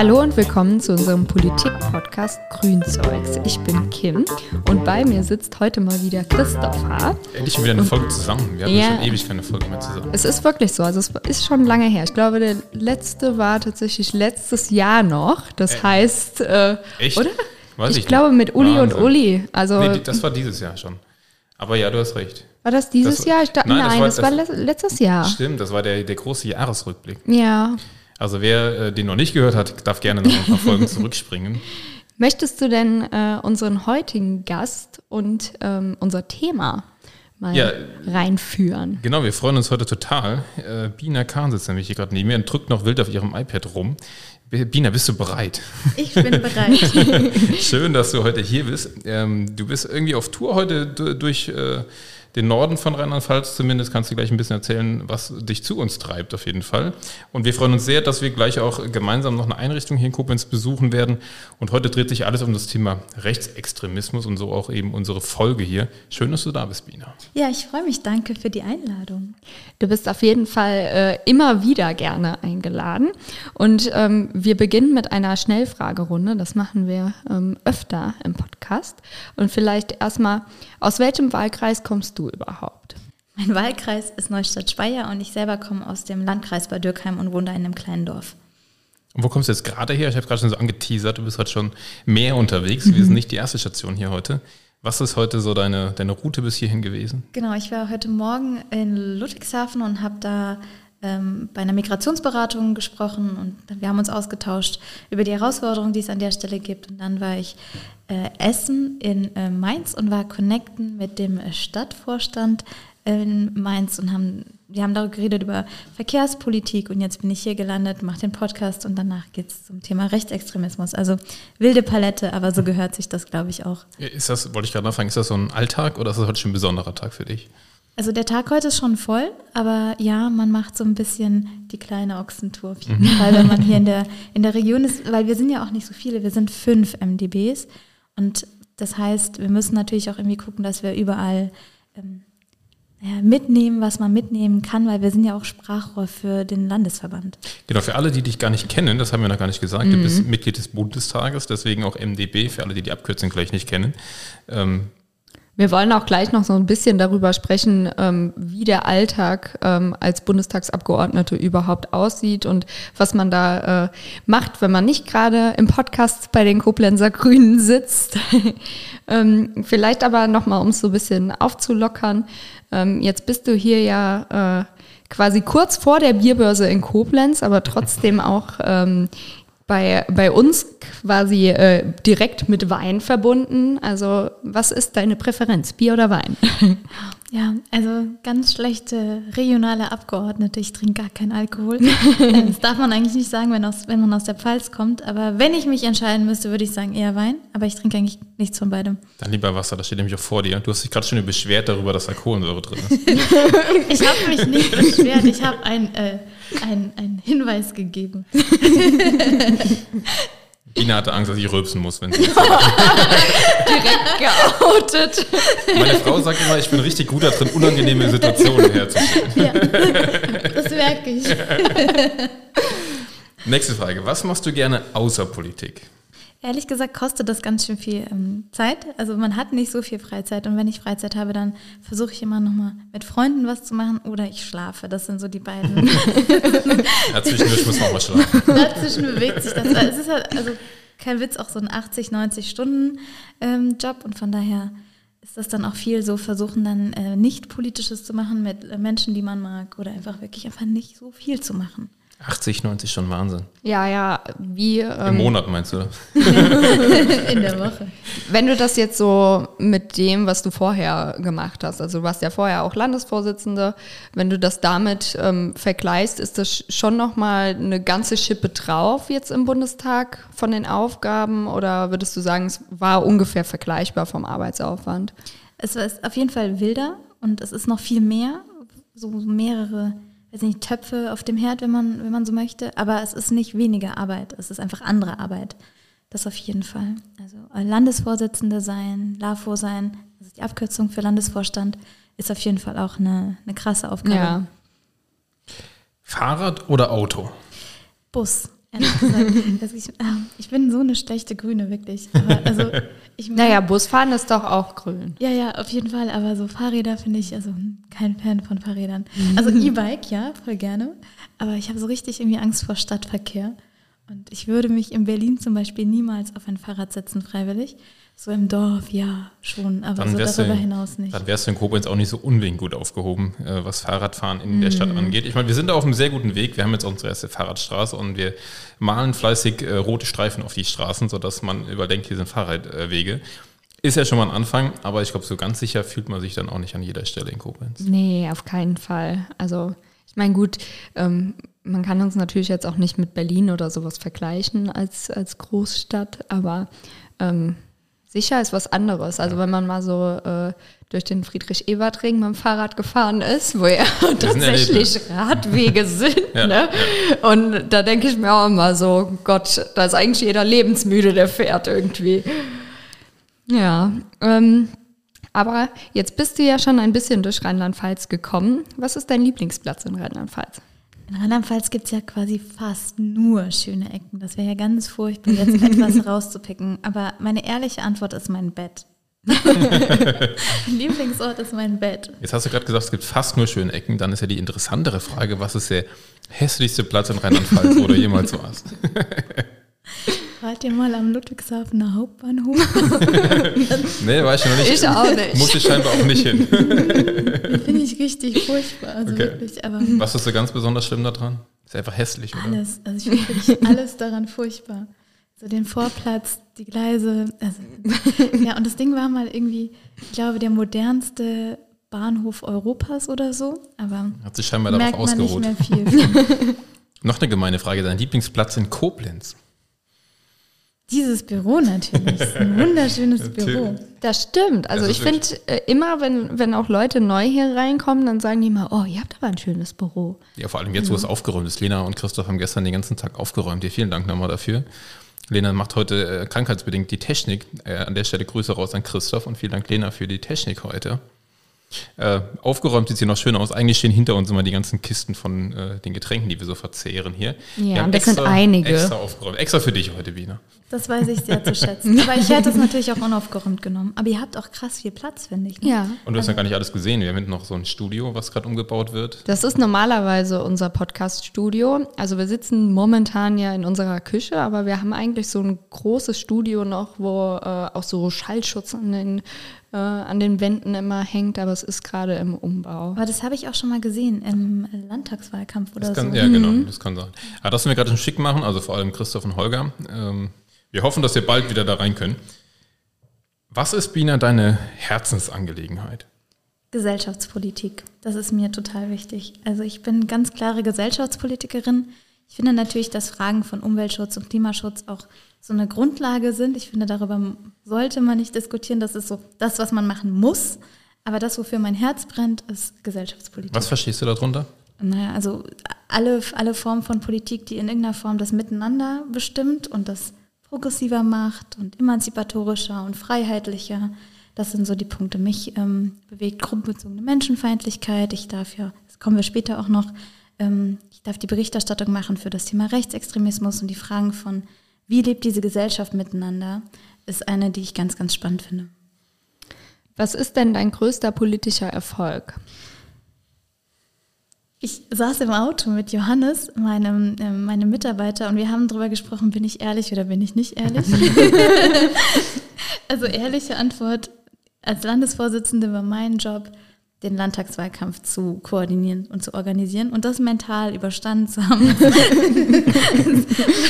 Hallo und willkommen zu unserem Politik-Podcast Grünzeugs. Ich bin Kim und bei mir sitzt heute mal wieder Christopher. Endlich wieder eine Folge zusammen. Wir hatten ja, schon ewig keine Folge mehr zusammen. Es ist wirklich so, also es ist schon lange her. Ich glaube, der letzte war tatsächlich letztes Jahr noch. Das äh, heißt, äh, Echt? oder? Weiß ich, ich glaube mit Uli Wahnsinn. und Uli. Also, nee, das war dieses Jahr schon. Aber ja, du hast recht. War das dieses das, Jahr? Ich dachte, nein, nein, das war, das war letztes Jahr. Stimmt, das war der, der große Jahresrückblick. Ja. Also wer äh, den noch nicht gehört hat, darf gerne noch ein paar Folgen zurückspringen. Möchtest du denn äh, unseren heutigen Gast und ähm, unser Thema mal ja, reinführen? Genau, wir freuen uns heute total. Äh, Bina Kahn sitzt nämlich hier gerade neben mir und drückt noch wild auf ihrem iPad rum. Bina, bist du bereit? Ich bin bereit. Schön, dass du heute hier bist. Ähm, du bist irgendwie auf Tour heute durch äh, den Norden von Rheinland-Pfalz zumindest. Kannst du gleich ein bisschen erzählen, was dich zu uns treibt auf jeden Fall. Und wir freuen uns sehr, dass wir gleich auch gemeinsam noch eine Einrichtung hier in Koblenz besuchen werden. Und heute dreht sich alles um das Thema Rechtsextremismus und so auch eben unsere Folge hier. Schön, dass du da bist, Bina. Ja, ich freue mich. Danke für die Einladung. Du bist auf jeden Fall äh, immer wieder gerne eingeladen. Und ähm, wir beginnen mit einer Schnellfragerunde. Das machen wir ähm, öfter im Podcast. Und vielleicht erstmal, aus welchem Wahlkreis kommst du überhaupt? Mein Wahlkreis ist Neustadt-Speyer und ich selber komme aus dem Landkreis Bad Dürkheim und wohne da in einem kleinen Dorf. Und wo kommst du jetzt gerade her? Ich habe gerade schon so angeteasert, du bist heute schon mehr unterwegs. Wir sind nicht die erste Station hier heute. Was ist heute so deine, deine Route bis hierhin gewesen? Genau, ich war heute Morgen in Ludwigshafen und habe da ähm, bei einer Migrationsberatung gesprochen und wir haben uns ausgetauscht über die Herausforderungen, die es an der Stelle gibt. Und dann war ich äh, essen in äh, Mainz und war connecten mit dem Stadtvorstand in Mainz und haben, wir haben darüber geredet über Verkehrspolitik und jetzt bin ich hier gelandet, mache den Podcast und danach geht es zum Thema Rechtsextremismus. Also wilde Palette, aber so gehört sich das, glaube ich, auch. Ist das, wollte ich gerade nachfragen, ist das so ein Alltag oder ist das heute schon ein besonderer Tag für dich? Also der Tag heute ist schon voll, aber ja, man macht so ein bisschen die kleine Ochsentour auf jeden mhm. Fall, wenn man hier in der, in der Region ist, weil wir sind ja auch nicht so viele, wir sind fünf MDBs und das heißt, wir müssen natürlich auch irgendwie gucken, dass wir überall ähm, ja, mitnehmen, was man mitnehmen kann, weil wir sind ja auch Sprachrohr für den Landesverband. Genau, für alle, die dich gar nicht kennen, das haben wir noch gar nicht gesagt, mhm. du bist Mitglied des Bundestages, deswegen auch MDB, für alle, die die Abkürzung gleich nicht kennen. Ähm, wir wollen auch gleich noch so ein bisschen darüber sprechen, ähm, wie der Alltag ähm, als Bundestagsabgeordnete überhaupt aussieht und was man da äh, macht, wenn man nicht gerade im Podcast bei den Koblenzer Grünen sitzt. ähm, vielleicht aber nochmal, um es so ein bisschen aufzulockern. Ähm, jetzt bist du hier ja äh, quasi kurz vor der Bierbörse in Koblenz, aber trotzdem auch ähm, bei, bei uns quasi äh, direkt mit Wein verbunden. Also was ist deine Präferenz, Bier oder Wein? Ja, also ganz schlechte regionale Abgeordnete. Ich trinke gar keinen Alkohol. das darf man eigentlich nicht sagen, wenn, aus, wenn man aus der Pfalz kommt. Aber wenn ich mich entscheiden müsste, würde ich sagen eher Wein. Aber ich trinke eigentlich nichts von beidem. Dann lieber Wasser, das steht nämlich auch vor dir. Du hast dich gerade schon beschwert darüber, dass da Kohlensäure drin ist. ich habe mich nicht beschwert. Ich habe ein... Äh, einen Hinweis gegeben. Ina hatte Angst, dass ich rülpsen muss, wenn sie Direkt geoutet. Meine Frau sagt immer, ich bin richtig gut darin, unangenehme Situationen herzustellen. Ja, das merke ich. Nächste Frage. Was machst du gerne außer Politik? Ehrlich gesagt kostet das ganz schön viel ähm, Zeit. Also man hat nicht so viel Freizeit und wenn ich Freizeit habe, dann versuche ich immer nochmal mit Freunden was zu machen oder ich schlafe. Das sind so die beiden. Dazwischen muss man mal schlafen. Dazwischen bewegt sich das. Es ist halt, also kein Witz, auch so ein 80, 90 Stunden ähm, Job und von daher ist das dann auch viel so versuchen dann äh, nicht politisches zu machen mit äh, Menschen, die man mag oder einfach wirklich einfach nicht so viel zu machen. 80, 90 schon Wahnsinn. Ja, ja, wie. Ähm, Im Monat meinst du? In der Woche. Wenn du das jetzt so mit dem, was du vorher gemacht hast, also du warst ja vorher auch Landesvorsitzende, wenn du das damit ähm, vergleichst, ist das schon nochmal eine ganze Schippe drauf jetzt im Bundestag von den Aufgaben oder würdest du sagen, es war ungefähr vergleichbar vom Arbeitsaufwand? Es ist auf jeden Fall wilder und es ist noch viel mehr, so mehrere weiß nicht, Töpfe auf dem Herd, wenn man, wenn man so möchte. Aber es ist nicht weniger Arbeit, es ist einfach andere Arbeit. Das auf jeden Fall. Also Landesvorsitzende sein, LAFO sein, das ist die Abkürzung für Landesvorstand, ist auf jeden Fall auch eine, eine krasse Aufgabe. Ja. Fahrrad oder Auto? Bus. ehrlich gesagt. dass ich, ah, ich bin so eine schlechte Grüne, wirklich. Aber also, ich mag- Naja, Busfahren ist doch auch grün. Ja, ja, auf jeden Fall. Aber so Fahrräder finde ich, also hm, kein Fan von Fahrrädern. Also E-Bike, ja, voll gerne. Aber ich habe so richtig irgendwie Angst vor Stadtverkehr. Und ich würde mich in Berlin zum Beispiel niemals auf ein Fahrrad setzen, freiwillig. So im Dorf, ja, schon, aber Dann so darüber du, hinaus nicht. dann wärst du in Koblenz auch nicht so unbedingt gut aufgehoben, äh, was Fahrradfahren in der Stadt angeht. Ich meine, wir sind da auf einem sehr guten Weg. Wir haben jetzt unsere erste Fahrradstraße und wir malen fleißig äh, rote Streifen auf die Straßen, sodass man überdenkt, hier sind Fahrradwege. Ist ja schon mal ein Anfang, aber ich glaube, so ganz sicher fühlt man sich dann auch nicht an jeder Stelle in Koblenz. Nee, auf keinen Fall. Also, ich meine, gut, ähm, man kann uns natürlich jetzt auch nicht mit Berlin oder sowas vergleichen als, als Großstadt, aber ähm, sicher ist was anderes. Also, wenn man mal so äh, durch den Friedrich-Ebert-Ring mit dem Fahrrad gefahren ist, wo ja tatsächlich Radwege sind, Ja, ne? Und da denke ich mir auch immer so, Gott, da ist eigentlich jeder lebensmüde, der fährt irgendwie. Ja, ähm, aber jetzt bist du ja schon ein bisschen durch Rheinland-Pfalz gekommen. Was ist dein Lieblingsplatz in Rheinland-Pfalz? In Rheinland-Pfalz gibt es ja quasi fast nur schöne Ecken. Das wäre ja ganz furchtbar, jetzt etwas rauszupicken. Aber meine ehrliche Antwort ist mein Bett. mein Lieblingsort ist mein Bett. Jetzt hast du gerade gesagt, es gibt fast nur schöne Ecken. Dann ist ja die interessantere Frage, was ist der hässlichste Platz in Rheinland-Pfalz, wo du jemals warst? Wart ihr mal am Ludwigshafener Hauptbahnhof? Nee, war ich noch nicht. Ich auch nicht. Muss ich scheinbar auch nicht hin. Finde ich richtig furchtbar. Also Okay. wirklich, aber Was ist so ganz besonders schlimm daran? Ist einfach hässlich, oder? alles. Also ich finde wirklich alles daran furchtbar. So den Vorplatz, die Gleise. Also, ja, und das Ding war mal irgendwie, ich glaube, der modernste Bahnhof Europas oder so. Aber Hat sich scheinbar darauf merkt man nicht ausgeruht. mehr viel. Noch eine gemeine Frage. Dein Lieblingsplatz in Koblenz? Dieses Büro natürlich. Ist Ein wunderschönes. Büro. Das stimmt. Also Das ich finde äh, immer, wenn, wenn auch Leute neu hier reinkommen, dann sagen die immer, oh, ihr habt aber ein schönes Büro. Ja, vor allem jetzt, wo es aufgeräumt ist. Lena und Christoph haben gestern den ganzen Tag aufgeräumt. Dir vielen Dank nochmal dafür. Lena macht heute äh, krankheitsbedingt die Technik. Äh, an der Stelle Grüße raus an Christoph und vielen Dank, Lena, für die Technik heute. Äh, aufgeräumt sieht sie noch schön aus. Eigentlich stehen hinter uns immer die ganzen Kisten von äh, den Getränken, die wir so verzehren hier. Ja, Wir haben und das sind einige. Extra aufgeräumt. Extra für dich heute, Wiener. Das weiß ich sehr zu schätzen. Aber ich hätte es natürlich auch unaufgeräumt genommen. Aber ihr habt auch krass viel Platz, finde ich. Ne? Ja. Und du hast ja gar nicht alles gesehen. Wir haben hinten noch so ein Studio, was gerade umgebaut wird. Das ist normalerweise unser Podcast-Studio. Also wir sitzen momentan ja in unserer Küche, aber wir haben eigentlich so ein großes Studio noch, wo äh, auch so Schallschutz an den, äh, an den Wänden immer hängt, aber es ist gerade im Umbau. Aber das habe ich auch schon mal gesehen im Landtagswahlkampf oder Das kann, so. Ja, genau, das kann sein. Aber das müssen wir gerade schon schick machen, also vor allem Christoph und Holger. Ähm, wir hoffen, dass wir bald wieder da rein können. Was ist, Bina, deine Herzensangelegenheit? Gesellschaftspolitik. Das ist mir total wichtig. Also ich bin ganz klare Gesellschaftspolitikerin. Ich finde natürlich, dass Fragen von Umweltschutz und Klimaschutz auch so eine Grundlage sind. Ich finde, darüber sollte man nicht diskutieren. Das ist so das, was man machen muss. Aber das, wofür mein Herz brennt, ist Gesellschaftspolitik. Was verstehst du darunter? Naja, also alle, alle Formen von Politik, die in irgendeiner Form das Miteinander bestimmt und das progressiver macht und emanzipatorischer und freiheitlicher. Das sind so die Punkte. Mich ähm, bewegt gruppenbezogene Menschenfeindlichkeit. Ich darf ja, das kommen wir später auch noch, ähm, ich darf die Berichterstattung machen für das Thema Rechtsextremismus und die Fragen von, wie lebt diese Gesellschaft miteinander, ist eine, die ich ganz, ganz spannend finde. Was ist denn dein größter politischer Erfolg? Ich saß im Auto mit Johannes, meinem, äh, meinem Mitarbeiter, und wir haben darüber gesprochen, bin ich ehrlich oder bin ich nicht ehrlich? also ehrliche Antwort, als Landesvorsitzende war mein Job, den Landtagswahlkampf zu koordinieren und zu organisieren und das mental überstanden zu haben.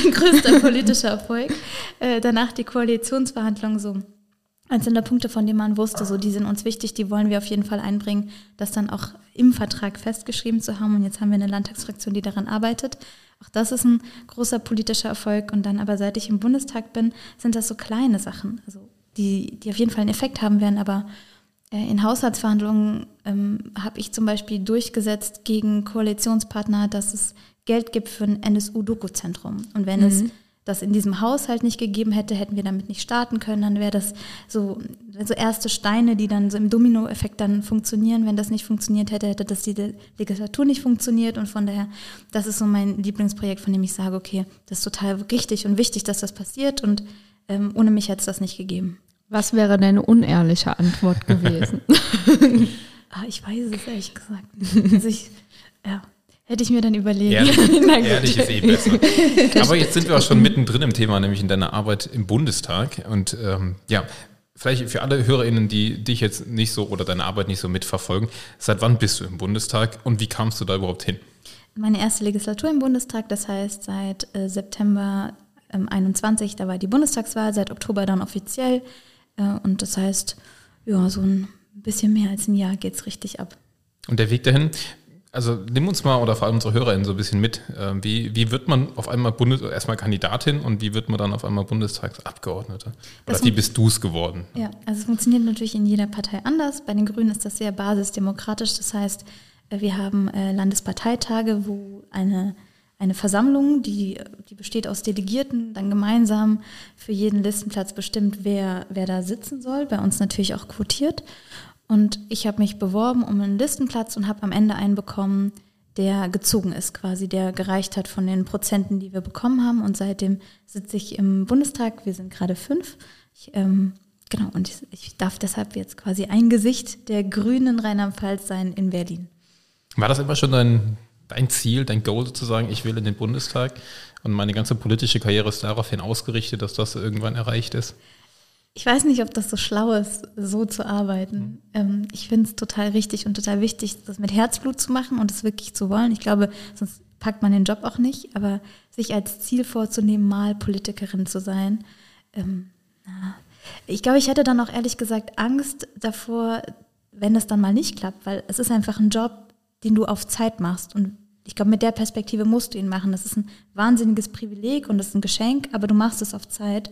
mein größter politischer Erfolg. Äh, danach die Koalitionsverhandlungen so einzelne Punkte, von denen man wusste, so die sind uns wichtig, die wollen wir auf jeden Fall einbringen, das dann auch im Vertrag festgeschrieben zu haben. Und jetzt haben wir eine Landtagsfraktion, die daran arbeitet. Auch das ist ein großer politischer Erfolg. Und dann aber seit ich im Bundestag bin, sind das so kleine Sachen, also die, die auf jeden Fall einen Effekt haben werden. Aber in Haushaltsverhandlungen ähm, habe ich zum Beispiel durchgesetzt gegen Koalitionspartner, dass es Geld gibt für ein NSU-Doku-Zentrum. Und wenn es das in diesem Haushalt nicht gegeben hätte, hätten wir damit nicht starten können, dann wäre das so, so erste Steine, die dann so im Dominoeffekt dann funktionieren. Wenn das nicht funktioniert hätte, hätte das die Legislatur nicht funktioniert und von daher, das ist so mein Lieblingsprojekt, von dem ich sage, okay, das ist total richtig und wichtig, dass das passiert und ähm, ohne mich hätte es das nicht gegeben. Was wäre deine unehrliche Antwort gewesen? ah, ich weiß es ehrlich gesagt. Also ich, ja, Hätte ich mir dann überlegt. Ehrlich, ehrlich ist eh besser. Aber jetzt sind wir auch schon mittendrin im Thema, nämlich in deiner Arbeit im Bundestag. Und ähm, ja, vielleicht für alle HörerInnen, die dich jetzt nicht so oder deine Arbeit nicht so mitverfolgen, seit wann bist du im Bundestag und wie kamst du da überhaupt hin? Meine erste Legislatur im Bundestag, das heißt seit äh, September ähm, 21, da war die Bundestagswahl, seit Oktober dann offiziell. Äh, und das heißt, ja, so ein bisschen mehr als ein Jahr geht es richtig ab. Und der Weg dahin, also nimm uns mal oder vor allem unsere HörerInnen so ein bisschen mit. Ähm, wie, wie wird man auf einmal Bundes erstmal Kandidatin und wie wird man dann auf einmal Bundestagsabgeordnete? Oder das wie bist du es geworden? Ja, also es funktioniert natürlich in jeder Partei anders. Bei den Grünen ist das sehr basisdemokratisch. Das heißt, äh, wir haben äh, Landesparteitage, wo eine, eine Versammlung, die, die besteht aus Delegierten, dann gemeinsam für jeden Listenplatz bestimmt, wer, wer da sitzen soll. Bei uns natürlich auch quotiert. Und ich habe mich beworben um einen Listenplatz und habe am Ende einen bekommen, der gezogen ist, quasi, der gereicht hat von den Prozenten, die wir bekommen haben. Und seitdem sitze ich im Bundestag. Wir sind gerade fünf. Ich, ähm, genau, und ich, ich, darf deshalb jetzt quasi ein Gesicht der grünen Rheinland-Pfalz sein in Berlin. War das immer schon dein, dein Ziel, dein Goal sozusagen, ich will in den Bundestag? Und meine ganze politische Karriere ist daraufhin ausgerichtet, dass das irgendwann erreicht ist? Ich weiß nicht, ob das so schlau ist, so zu arbeiten. Mhm. Ähm, ich finde es total richtig und total wichtig, das mit Herzblut zu machen und es wirklich zu wollen. Ich glaube, sonst packt man den Job auch nicht, aber sich als Ziel vorzunehmen, mal Politikerin zu sein. Ähm, ich glaube, ich hätte dann auch ehrlich gesagt Angst davor, wenn das dann mal nicht klappt, weil es ist einfach ein Job, den du auf Zeit machst. Und ich glaube, mit der Perspektive musst du ihn machen. Das ist ein wahnsinniges Privileg und das ist ein Geschenk, aber du machst es auf Zeit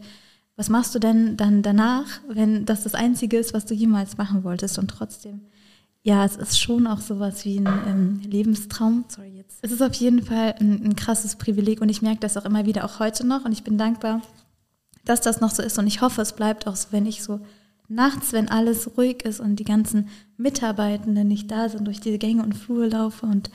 was machst du denn dann danach, wenn das das Einzige ist, was du jemals machen wolltest und trotzdem? Ja, es ist schon auch sowas wie ein ähm, Lebenstraum. Sorry jetzt. Es ist auf jeden Fall ein, ein krasses Privileg und ich merke das auch immer wieder, auch heute noch. Und ich bin dankbar, dass das noch so ist. Und ich hoffe, es bleibt auch so, wenn ich so nachts, wenn alles ruhig ist und die ganzen Mitarbeitenden nicht da sind, durch diese Gänge und Flure laufe und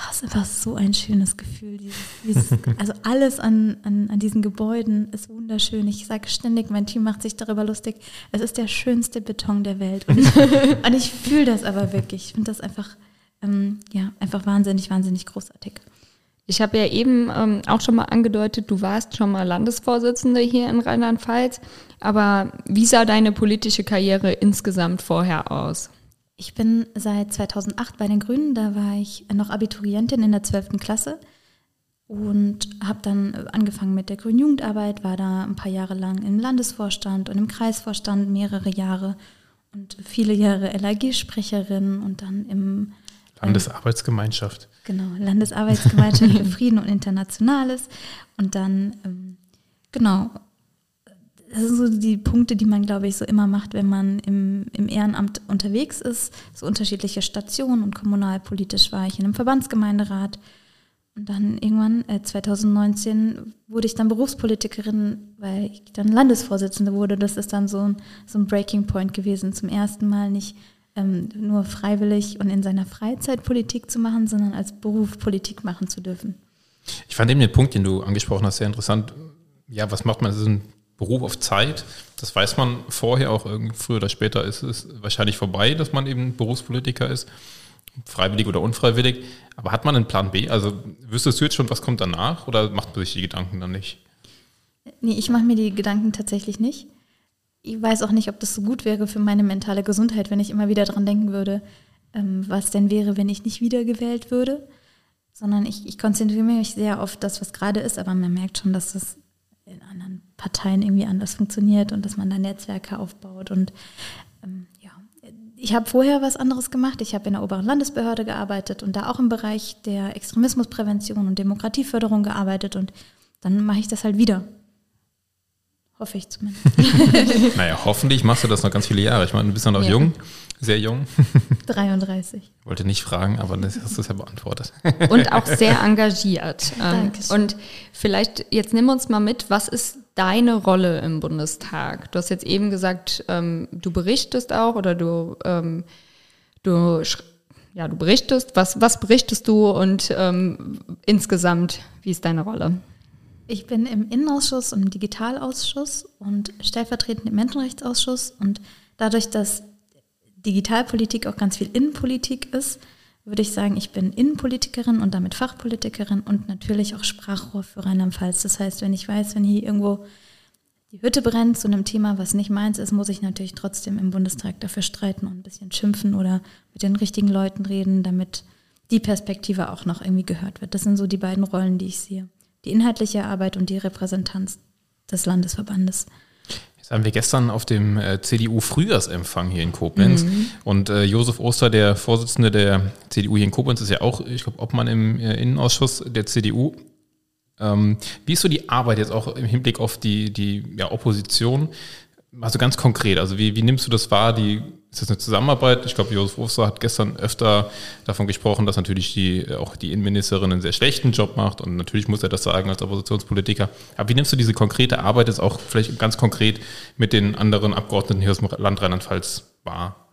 Oh, ist einfach so ein schönes Gefühl. Dieses, dieses, also alles an, an, an diesen Gebäuden ist wunderschön. Ich sage ständig, mein Team macht sich darüber lustig. Es ist der schönste Beton der Welt. Und ich, und ich fühle das aber wirklich. Ich finde das einfach, ähm, ja, einfach wahnsinnig, wahnsinnig großartig. Ich habe ja eben ähm, auch schon mal angedeutet, du warst schon mal Landesvorsitzende hier in Rheinland-Pfalz. Aber wie sah deine politische Karriere insgesamt vorher aus? Ich bin seit 2008 bei den Grünen, da war ich noch Abiturientin in der 12. Klasse und habe dann angefangen mit der Grünen Jugendarbeit, war da ein paar Jahre lang im Landesvorstand und im Kreisvorstand mehrere Jahre und viele Jahre LAG-Sprecherin und dann im Landesarbeitsgemeinschaft. Genau, Landesarbeitsgemeinschaft für Frieden und Internationales und dann ähm, genau das sind so die Punkte, die man, glaube ich, so immer macht, wenn man im, im Ehrenamt unterwegs ist. So unterschiedliche Stationen und kommunalpolitisch war ich in einem Verbandsgemeinderat. Und dann irgendwann, äh, 2019, wurde ich dann Berufspolitikerin, weil ich dann Landesvorsitzende wurde. Das ist dann so ein, so ein Breaking Point gewesen. Zum ersten Mal nicht ähm, nur freiwillig und in seiner Freizeit Politik zu machen, sondern als Beruf Politik machen zu dürfen. Ich fand eben den Punkt, den du angesprochen hast, sehr interessant. Ja, was macht man? Das ist ein Beruf auf Zeit. Das weiß man vorher auch, früher oder später ist es wahrscheinlich vorbei, dass man eben Berufspolitiker ist, freiwillig oder unfreiwillig. Aber hat man einen Plan B? Also wüsstest du jetzt schon, was kommt danach oder macht man sich die Gedanken dann nicht? Nee, ich mache mir die Gedanken tatsächlich nicht. Ich weiß auch nicht, ob das so gut wäre für meine mentale Gesundheit, wenn ich immer wieder daran denken würde, ähm, was denn wäre, wenn ich nicht wiedergewählt würde. Sondern ich, ich konzentriere mich sehr auf das, was gerade ist, aber man merkt schon, dass das in anderen Parteien irgendwie anders funktioniert und dass man da Netzwerke aufbaut. Und ähm, ja, ich habe vorher was anderes gemacht. Ich habe in der oberen Landesbehörde gearbeitet und da auch im Bereich der Extremismusprävention und Demokratieförderung gearbeitet. Und dann mache ich das halt wieder. Hoffe ich zumindest. naja, hoffentlich machst du das noch ganz viele Jahre. Ich meine, du bist ja noch ja. jung. Sehr jung. 33. Wollte nicht fragen, aber das hast du ja beantwortet. Und auch sehr engagiert. Ähm, Dankeschön. und vielleicht, jetzt nimm uns mal mit, was ist deine Rolle im Bundestag? Du hast jetzt eben gesagt, ähm, du berichtest auch oder du, ähm, du, ja, du berichtest. Was, was berichtest du und ähm, insgesamt, wie ist deine Rolle? Ich bin im Innenausschuss und im Digitalausschuss und stellvertretend im Menschenrechtsausschuss. Und dadurch, dass Digitalpolitik auch ganz viel Innenpolitik ist, würde ich sagen, ich bin Innenpolitikerin und damit Fachpolitikerin und natürlich auch Sprachrohr für Rheinland-Pfalz. Das heißt, wenn ich weiß, wenn hier irgendwo die Hütte brennt zu einem Thema, was nicht meins ist, muss ich natürlich trotzdem im Bundestag dafür streiten und ein bisschen schimpfen oder mit den richtigen Leuten reden, damit die Perspektive auch noch irgendwie gehört wird. Das sind so die beiden Rollen, die ich sehe. Die inhaltliche Arbeit und die Repräsentanz des Landesverbandes. Jetzt haben wir gestern auf dem äh, CDU-Frühjahrsempfang hier in Koblenz und äh, Josef Oster, der Vorsitzende der CDU hier in Koblenz, ist ja auch, ich glaube, Obmann im äh, Innenausschuss der CDU. Ähm, wie ist so die Arbeit jetzt auch im Hinblick auf die, die ja, Opposition? Also ganz konkret, also wie, wie nimmst du das wahr? Die, ist das eine Zusammenarbeit? Ich glaube, Josef Oster hat gestern öfter davon gesprochen, dass natürlich die, auch die Innenministerin einen sehr schlechten Job macht und natürlich muss er das sagen als Oppositionspolitiker. Aber wie nimmst du diese konkrete Arbeit jetzt auch vielleicht ganz konkret mit den anderen Abgeordneten hier aus dem Land Rheinland-Pfalz wahr?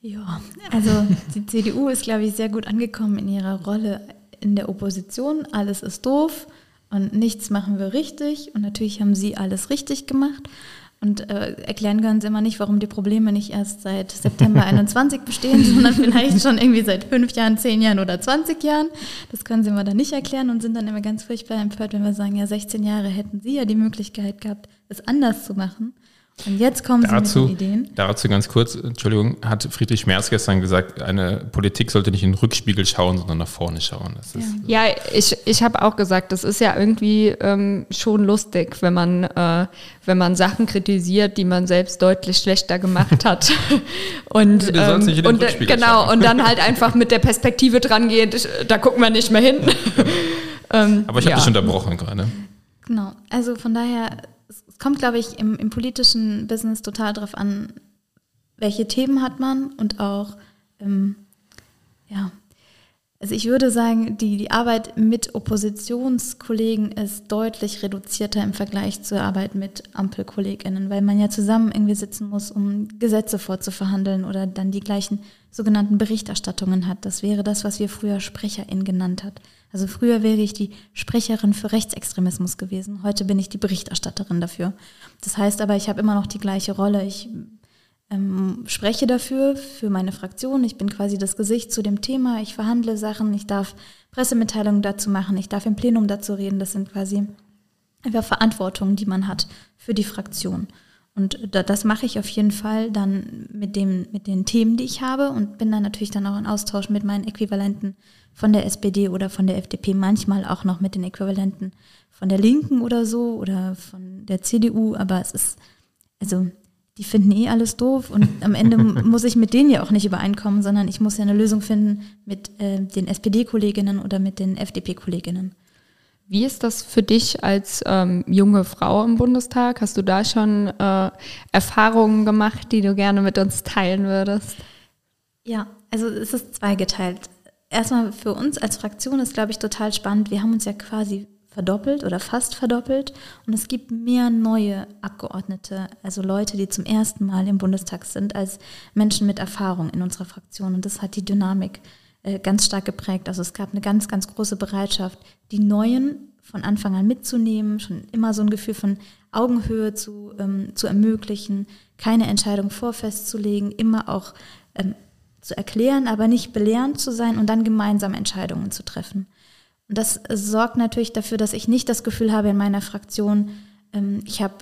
Ja, also die CDU ist, glaube ich, sehr gut angekommen in ihrer Rolle in der Opposition. Alles ist doof und nichts machen wir richtig. Und natürlich haben sie alles richtig gemacht und äh, erklären können sie immer nicht, warum die Probleme nicht erst seit September 21 bestehen, sondern vielleicht schon irgendwie seit fünf Jahren, zehn Jahren oder 20 Jahren. Das können sie immer dann nicht erklären und sind dann immer ganz furchtbar empört, wenn wir sagen, ja, 16 Jahre hätten sie ja die Möglichkeit gehabt, es anders zu machen. Und jetzt kommen Dazu, sie mit den Ideen. dazu ganz kurz, Entschuldigung, hat Friedrich Merz gestern gesagt, eine Politik sollte nicht in den Rückspiegel schauen, sondern nach vorne schauen. Das ist, Ja, ich, ich habe auch gesagt, das ist ja irgendwie ähm, schon lustig, wenn man, äh, wenn man Sachen kritisiert, die man selbst deutlich schlechter gemacht hat. und Du sollst nicht in den und, äh, Rückspiegel genau, schauen. und dann halt einfach mit der Perspektive dran geht, da gucken wir nicht mehr hin. ähm, Aber ich habe ja. dich unterbrochen gerade. Genau, also von daher, kommt, glaube ich, im, im politischen Business total darauf an, welche Themen hat man und auch, ähm, ja, also ich würde sagen, die, die Arbeit mit Oppositionskollegen ist deutlich reduzierter im Vergleich zur Arbeit mit Ampelkolleginnen, weil man ja zusammen irgendwie sitzen muss, um Gesetze vorzuverhandeln oder dann die gleichen sogenannten Berichterstattungen hat. Das wäre das, was wir früher Sprecherin genannt hat. Also früher wäre ich die Sprecherin für Rechtsextremismus gewesen. Heute bin ich die Berichterstatterin dafür. Das heißt aber, ich habe immer noch die gleiche Rolle. Ich ähm, spreche dafür, für meine Fraktion. Ich bin quasi das Gesicht zu dem Thema. Ich verhandle Sachen. Ich darf Pressemitteilungen dazu machen. Ich darf im Plenum dazu reden. Das sind quasi einfach Verantwortungen, die man hat für die Fraktion. Und da, das mache ich auf jeden Fall dann mit, dem, mit den Themen, die ich habe und bin dann natürlich dann auch in Austausch mit meinen Äquivalenten von der SPD oder von der FDP, manchmal auch noch mit den Äquivalenten von der Linken oder so oder von der CDU, aber es ist, also die finden eh alles doof und am Ende muss ich mit denen ja auch nicht übereinkommen, sondern ich muss ja eine Lösung finden mit äh, den SPD-Kolleginnen oder mit den FDP-Kolleginnen. Wie ist das für dich als ähm, junge Frau im Bundestag? Hast du da schon äh, Erfahrungen gemacht, die du gerne mit uns teilen würdest? Ja, also es ist zweigeteilt. Erstmal für uns als Fraktion ist, glaube ich, total spannend. Wir haben uns ja quasi verdoppelt oder fast verdoppelt und es gibt mehr neue Abgeordnete, also Leute, die zum ersten Mal im Bundestag sind, als Menschen mit Erfahrung in unserer Fraktion. Und das hat die Dynamik ganz stark geprägt. Also es gab eine ganz, ganz große Bereitschaft, die Neuen von Anfang an mitzunehmen, schon immer so ein Gefühl von Augenhöhe zu, ähm, zu ermöglichen, keine Entscheidung vorfestzulegen, immer auch ähm, zu erklären, aber nicht belehrend zu sein und dann gemeinsam Entscheidungen zu treffen. Und das sorgt natürlich dafür, dass ich nicht das Gefühl habe in meiner Fraktion, ähm, ich habe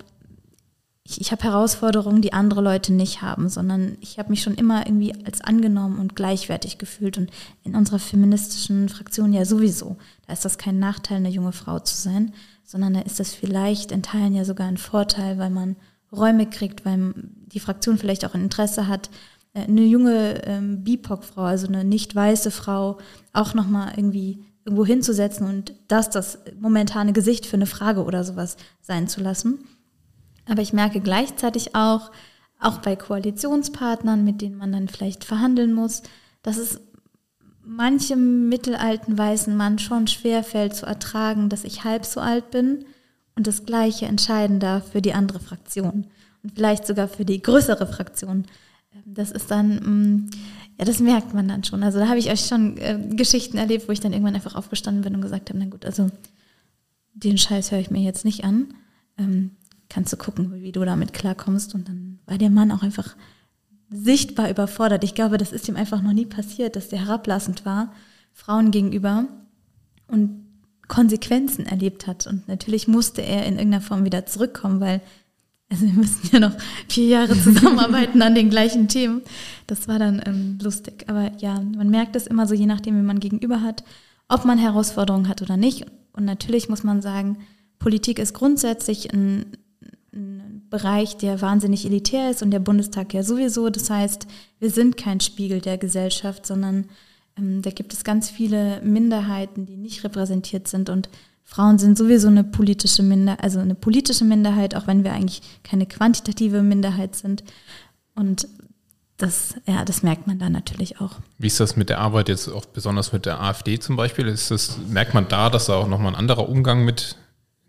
ich, ich hab Herausforderungen, die andere Leute nicht haben, sondern ich habe mich schon immer irgendwie als angenommen und gleichwertig gefühlt. Und in unserer feministischen Fraktion ja sowieso. Da ist das kein Nachteil, eine junge Frau zu sein, sondern da ist das vielleicht in Teilen ja sogar ein Vorteil, weil man Räume kriegt, weil die Fraktion vielleicht auch ein Interesse hat, äh, eine junge ähm, BIPOC-Frau, also eine nicht weiße Frau, auch nochmal irgendwie irgendwo hinzusetzen und das das momentane Gesicht für eine Frage oder sowas sein zu lassen. Aber ich merke gleichzeitig auch auch bei Koalitionspartnern, mit denen man dann vielleicht verhandeln muss, dass es manchem mittelalten weißen Mann schon schwer fällt zu ertragen, dass ich halb so alt bin und das Gleiche entscheiden darf für die andere Fraktion und vielleicht sogar für die größere Fraktion. Das ist dann, mm, ja, das merkt man dann schon. Also da habe ich euch schon äh, Geschichten erlebt, wo ich dann irgendwann einfach aufgestanden bin und gesagt habe, na gut, also den Scheiß höre ich mir jetzt nicht an. Ähm, kannst du gucken, wie du damit klarkommst. Und dann war der Mann auch einfach sichtbar überfordert. Ich glaube, das ist ihm einfach noch nie passiert, dass der herablassend war, Frauen gegenüber und Konsequenzen erlebt hat. Und natürlich musste er in irgendeiner Form wieder zurückkommen, weil also wir müssen ja noch vier Jahre zusammenarbeiten an den gleichen Themen. Das war dann ähm, lustig. Aber ja, man merkt es immer so, je nachdem, wie man gegenüber hat, ob man Herausforderungen hat oder nicht. Und natürlich muss man sagen, Politik ist grundsätzlich ein, Bereich, der wahnsinnig elitär ist und der Bundestag ja sowieso. Das heißt, wir sind kein Spiegel der Gesellschaft, sondern ähm, da gibt es ganz viele Minderheiten, die nicht repräsentiert sind und Frauen sind sowieso eine politische Minderheit, also eine politische Minderheit, auch wenn wir eigentlich keine quantitative Minderheit sind. Und das, ja, das merkt man da natürlich auch. Wie ist das mit der Arbeit jetzt auch besonders mit der AfD zum Beispiel? Ist das, merkt man da, dass da auch nochmal ein anderer Umgang mit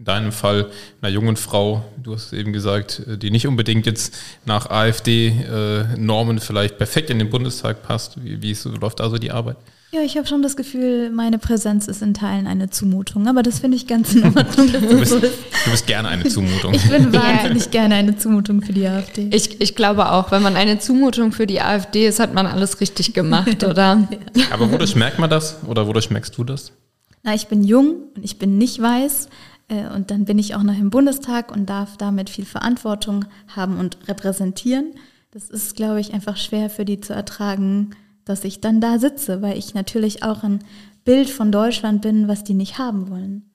in deinem Fall einer jungen Frau, du hast eben gesagt, die nicht unbedingt jetzt nach AfD-Normen äh, vielleicht perfekt in den Bundestag passt. Wie, wie ist, läuft da so die Arbeit? Ja, ich habe schon das Gefühl, meine Präsenz ist in Teilen eine Zumutung, aber das finde ich ganz in Ordnung. du, bist, du bist gerne eine Zumutung. Ich bin wahnsinnig gerne eine Zumutung für die AfD. Ich, ich glaube auch, wenn man eine Zumutung für die AfD ist, hat man alles richtig gemacht, oder? ja. Aber wodurch merkt man das oder wodurch merkst du das? Na, ich bin jung und ich bin nicht weiß äh, und dann bin ich auch noch im Bundestag und darf damit viel Verantwortung haben und repräsentieren. Das ist, glaube ich, einfach schwer für die zu ertragen, dass ich dann da sitze, weil ich natürlich auch ein Bild von Deutschland bin, was die nicht haben wollen.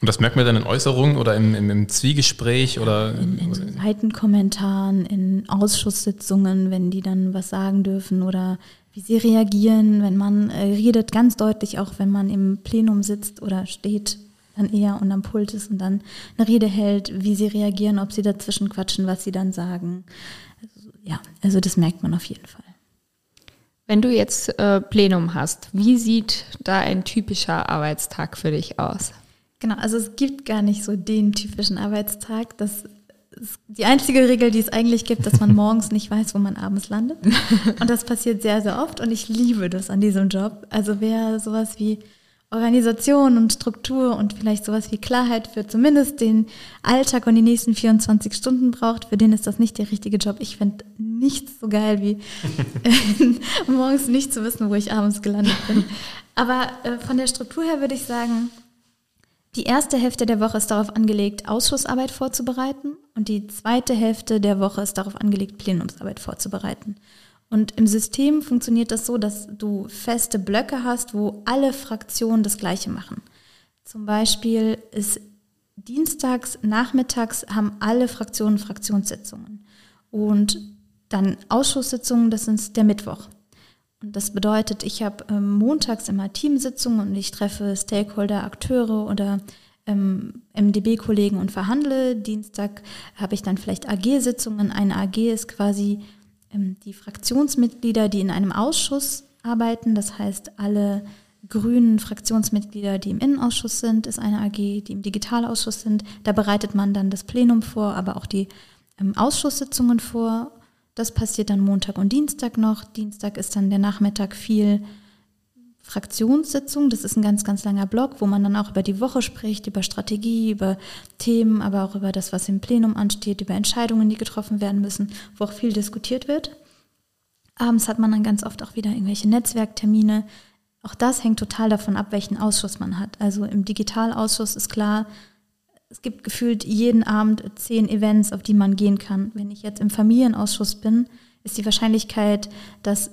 Und das merkt man dann in Äußerungen oder im, im, im Zwiegespräch oder in, in Seitenkommentaren, in Ausschusssitzungen, wenn die dann was sagen dürfen oder wie sie reagieren, wenn man äh, redet, ganz deutlich auch, wenn man im Plenum sitzt oder steht, dann eher und am Pult ist und dann eine Rede hält, wie sie reagieren, ob sie dazwischen quatschen, was sie dann sagen. Also, ja, also das merkt man auf jeden Fall. Wenn du jetzt äh, Plenum hast, wie sieht da ein typischer Arbeitstag für dich aus? Genau, also es gibt gar nicht so den typischen Arbeitstag. Das ist die einzige Regel, die es eigentlich gibt, dass man morgens nicht weiß, wo man abends landet. Und das passiert sehr, sehr oft und ich liebe das an diesem Job. Also wer sowas wie Organisation und Struktur und vielleicht sowas wie Klarheit für zumindest den Alltag und die nächsten 24 Stunden braucht, für den ist das nicht der richtige Job. Ich finde nichts so geil wie morgens nicht zu wissen, wo ich abends gelandet bin. Aber äh, von der Struktur her würde ich sagen, die erste Hälfte der Woche ist darauf angelegt, Ausschussarbeit vorzubereiten und die zweite Hälfte der Woche ist darauf angelegt, Plenumsarbeit vorzubereiten. Und im System funktioniert das so, dass du feste Blöcke hast, wo alle Fraktionen das Gleiche machen. Zum Beispiel ist dienstags, nachmittags haben alle Fraktionen Fraktionssitzungen. Und dann Ausschusssitzungen, das ist der Mittwoch. Und das bedeutet, ich habe ähm, montags immer Teamsitzungen und ich treffe Stakeholder, Akteure oder ähm, MDB-Kollegen und verhandle. Dienstag habe ich dann vielleicht AG-Sitzungen. Eine AG ist quasi die Fraktionsmitglieder, die in einem Ausschuss arbeiten, das heißt alle grünen Fraktionsmitglieder, die im Innenausschuss sind, ist eine AG, die im Digitalausschuss sind. Da bereitet man dann das Plenum vor, aber auch die ähm, Ausschusssitzungen vor. Das passiert dann Montag und Dienstag noch. Dienstag ist dann der Nachmittag viel Fraktionssitzung. Das ist ein ganz, ganz langer Block, wo man dann auch über die Woche spricht, über Strategie, über Themen, aber auch über das, was im Plenum ansteht, über Entscheidungen, die getroffen werden müssen, wo auch viel diskutiert wird. Abends hat man dann ganz oft auch wieder irgendwelche Netzwerktermine. Auch das hängt total davon ab, welchen Ausschuss man hat. Also im Digitalausschuss ist klar, es gibt gefühlt jeden Abend zehn Events, auf die man gehen kann. Wenn ich jetzt im Familienausschuss bin, ist die Wahrscheinlichkeit, dass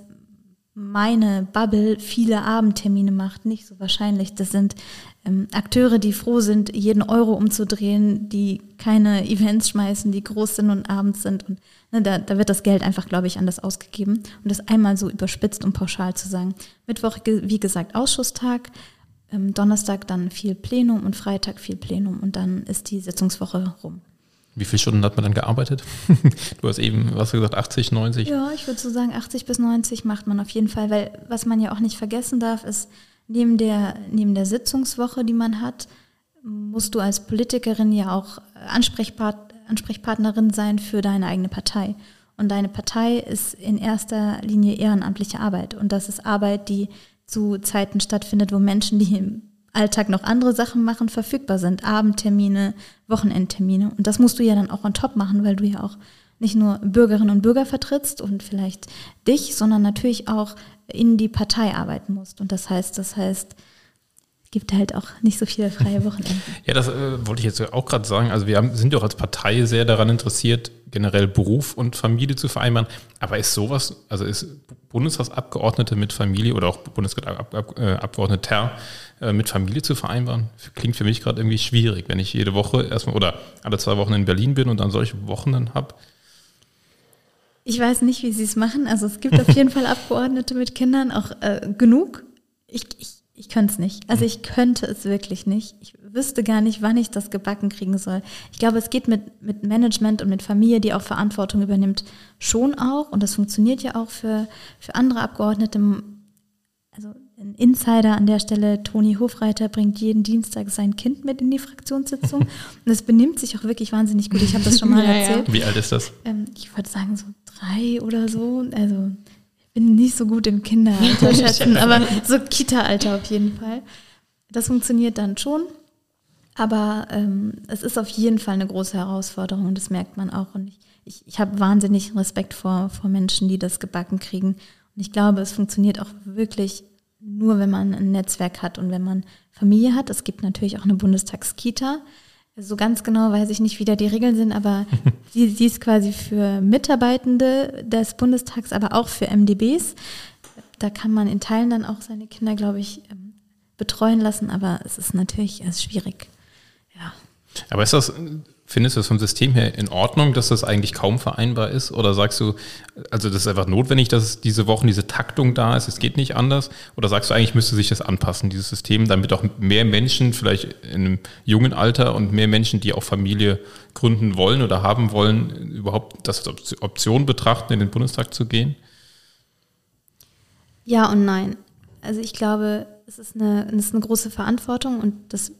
meine Bubble viele Abendtermine macht, nicht so wahrscheinlich. Das sind ähm, Akteure, die froh sind, jeden Euro umzudrehen, die keine Events schmeißen, die groß sind und abends sind. Und ne, da, da wird das Geld einfach, glaube ich, anders ausgegeben. Und das einmal so überspitzt, um pauschal zu sagen. Mittwoch, wie gesagt, Ausschusstag. Ähm, Donnerstag dann viel Plenum und Freitag viel Plenum und dann ist die Sitzungswoche rum. Wie viele Stunden hat man dann gearbeitet? du hast eben, was gesagt, 80, 90? Ja, ich würde so sagen, 80 bis 90 macht man auf jeden Fall, weil was man ja auch nicht vergessen darf, ist, neben der, neben der Sitzungswoche, die man hat, musst du als Politikerin ja auch Ansprechpart Ansprechpartnerin sein für deine eigene Partei. Und deine Partei ist in erster Linie ehrenamtliche Arbeit. Und das ist Arbeit, die zu Zeiten stattfindet, wo Menschen, die im Alltag noch andere Sachen machen, verfügbar sind. Abendtermine, Wochenendtermine. Und das musst du ja dann auch on top machen, weil du ja auch nicht nur Bürgerinnen und Bürger vertrittst und vielleicht dich, sondern natürlich auch in die Partei arbeiten musst. Und das heißt, das heißt, gibt halt auch nicht so viele freie Wochenenden. Ja, das äh, wollte ich jetzt auch gerade sagen. Also wir haben, sind ja auch als Partei sehr daran interessiert, generell Beruf und Familie zu vereinbaren. Aber ist sowas, also ist Bundestagsabgeordnete mit Familie oder auch Bundestagsabgeordneter äh, mit Familie zu vereinbaren, klingt für mich gerade irgendwie schwierig, wenn ich jede Woche erstmal oder alle zwei Wochen in Berlin bin und dann solche Wochen dann habe. Ich weiß nicht, wie sie es machen. Also es gibt auf jeden Fall Abgeordnete mit Kindern, auch äh, genug. Ich, ich ich könnte es nicht. Also ich könnte es wirklich nicht. Ich wüsste gar nicht, wann ich das gebacken kriegen soll. Ich glaube, es geht mit, mit Management und mit Familie, die auch Verantwortung übernimmt, schon auch. Und das funktioniert ja auch für, für andere Abgeordnete. Also ein Insider an der Stelle, Toni Hofreiter, bringt jeden Dienstag sein Kind mit in die Fraktionssitzung. Und es benimmt sich auch wirklich wahnsinnig gut. Ich habe das schon mal ja, erzählt. Ja. Wie alt ist das? Ähm, ich würde sagen so drei oder so. Also bin nicht so gut im Kinderalter schätzen, aber so Kita-Alter auf jeden Fall. Das funktioniert dann schon. Aber ähm, es ist auf jeden Fall eine große Herausforderung und das merkt man auch. Und ich, ich, ich habe wahnsinnig Respekt vor, vor Menschen, die das gebacken kriegen. Und ich glaube, es funktioniert auch wirklich nur, wenn man ein Netzwerk hat und wenn man Familie hat. Es gibt natürlich auch eine Bundestagskita. So ganz genau weiß ich nicht, wie da die Regeln sind, aber sie, sie ist quasi für Mitarbeitende des Bundestags, aber auch für MDBs. Da kann man in Teilen dann auch seine Kinder, glaube ich, ähm, betreuen lassen, aber es ist natürlich es ist schwierig. Ja. Aber ist das Findest du das vom System her in Ordnung, dass das eigentlich kaum vereinbar ist? Oder sagst du, also das ist einfach notwendig, dass diese Wochen diese Taktung da ist, es geht nicht anders? Oder sagst du, eigentlich müsste sich das anpassen, dieses System, damit auch mehr Menschen, vielleicht in einem jungen Alter und mehr Menschen, die auch Familie gründen wollen oder haben wollen, überhaupt das als Option betrachten, in den Bundestag zu gehen? Ja und nein. Also ich glaube, es ist eine, es ist eine große Verantwortung und das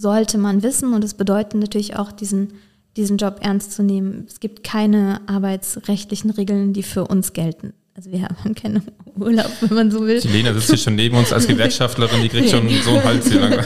sollte man wissen und es bedeutet natürlich auch, diesen, diesen Job ernst zu nehmen. Es gibt keine arbeitsrechtlichen Regeln, die für uns gelten. Also wir haben keinen Urlaub, wenn man so will. Die Lena sitzt hier schon neben uns als Gewerkschaftlerin, die kriegt schon so einen Hals hier lang.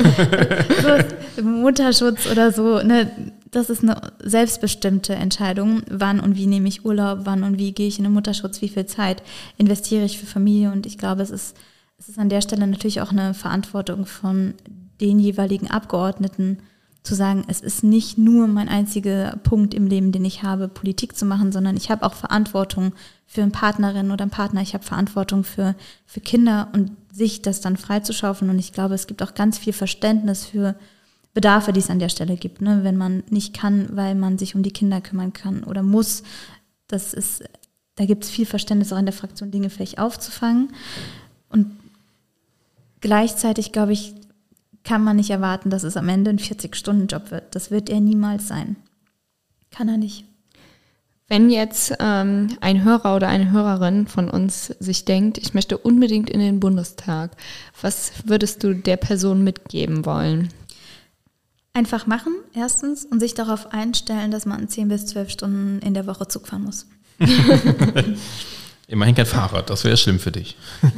so, Mutterschutz oder so, ne, das ist eine selbstbestimmte Entscheidung. Wann und wie nehme ich Urlaub, wann und wie gehe ich in den Mutterschutz, wie viel Zeit investiere ich für Familie. Und ich glaube, es ist, es ist an der Stelle natürlich auch eine Verantwortung von den jeweiligen Abgeordneten zu sagen, es ist nicht nur mein einziger Punkt im Leben, den ich habe, Politik zu machen, sondern ich habe auch Verantwortung für eine Partnerin oder einen Partner, ich habe Verantwortung für, für Kinder und sich das dann freizuschaufeln. Und ich glaube, es gibt auch ganz viel Verständnis für Bedarfe, die es an der Stelle gibt. Ne? Wenn man nicht kann, weil man sich um die Kinder kümmern kann oder muss, das ist, da gibt es viel Verständnis auch in der Fraktion, Dinge vielleicht aufzufangen. Und gleichzeitig, glaube ich, kann man nicht erwarten, dass es am Ende ein 40-Stunden-Job wird. Das wird er niemals sein. Kann er nicht. Wenn jetzt ähm, ein Hörer oder eine Hörerin von uns sich denkt, ich möchte unbedingt in den Bundestag, was würdest du der Person mitgeben wollen? Einfach machen, erstens, und sich darauf einstellen, dass man 10 bis 12 Stunden in der Woche Zug fahren muss. Immerhin kein Fahrrad, das wäre schlimm für dich.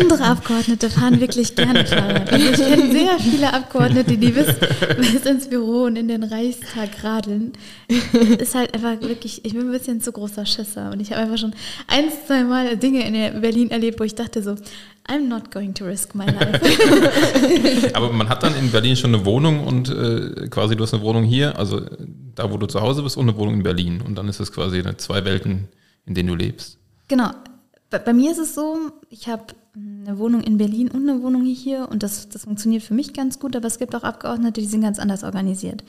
Andere Abgeordnete fahren wirklich gerne Fahrrad. Also ich kenne sehr viele Abgeordnete, die bis, bis ins Büro und in den Reichstag radeln. Ist halt einfach wirklich, ich bin ein bisschen zu großer Schisser und ich habe einfach schon ein, zwei Mal Dinge in Berlin erlebt, wo ich dachte so, I'm not going to risk my life. Aber man hat dann in Berlin schon eine Wohnung und äh, quasi du hast eine Wohnung hier, also da, wo du zu Hause bist und eine Wohnung in Berlin. Und dann ist es quasi eine zwei Welten in denen du lebst? Genau. Bei, bei mir ist es so, ich habe eine Wohnung in Berlin und eine Wohnung hier und das, das funktioniert für mich ganz gut, aber es gibt auch Abgeordnete, die sind ganz anders organisiert.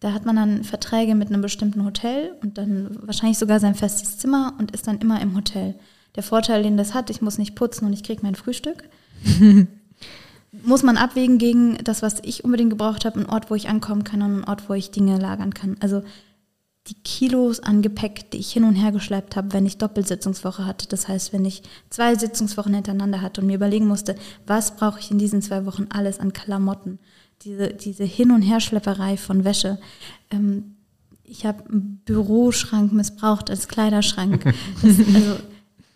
Da hat man dann Verträge mit einem bestimmten Hotel und dann wahrscheinlich sogar sein festes Zimmer und ist dann immer im Hotel. Der Vorteil, den das hat, ich muss nicht putzen und ich kriege mein Frühstück. muss man abwägen gegen das, was ich unbedingt gebraucht habe, einen Ort, wo ich ankommen kann und einen Ort, wo ich Dinge lagern kann. Also die Kilos an Gepäck, die ich hin und her geschleppt habe, wenn ich Doppelsitzungswoche hatte. Das heißt, wenn ich zwei Sitzungswochen hintereinander hatte und mir überlegen musste, was brauche ich in diesen zwei Wochen alles an Klamotten. Diese, diese Hin- und Herschlepperei von Wäsche. Ähm, ich habe einen Büroschrank missbraucht als Kleiderschrank.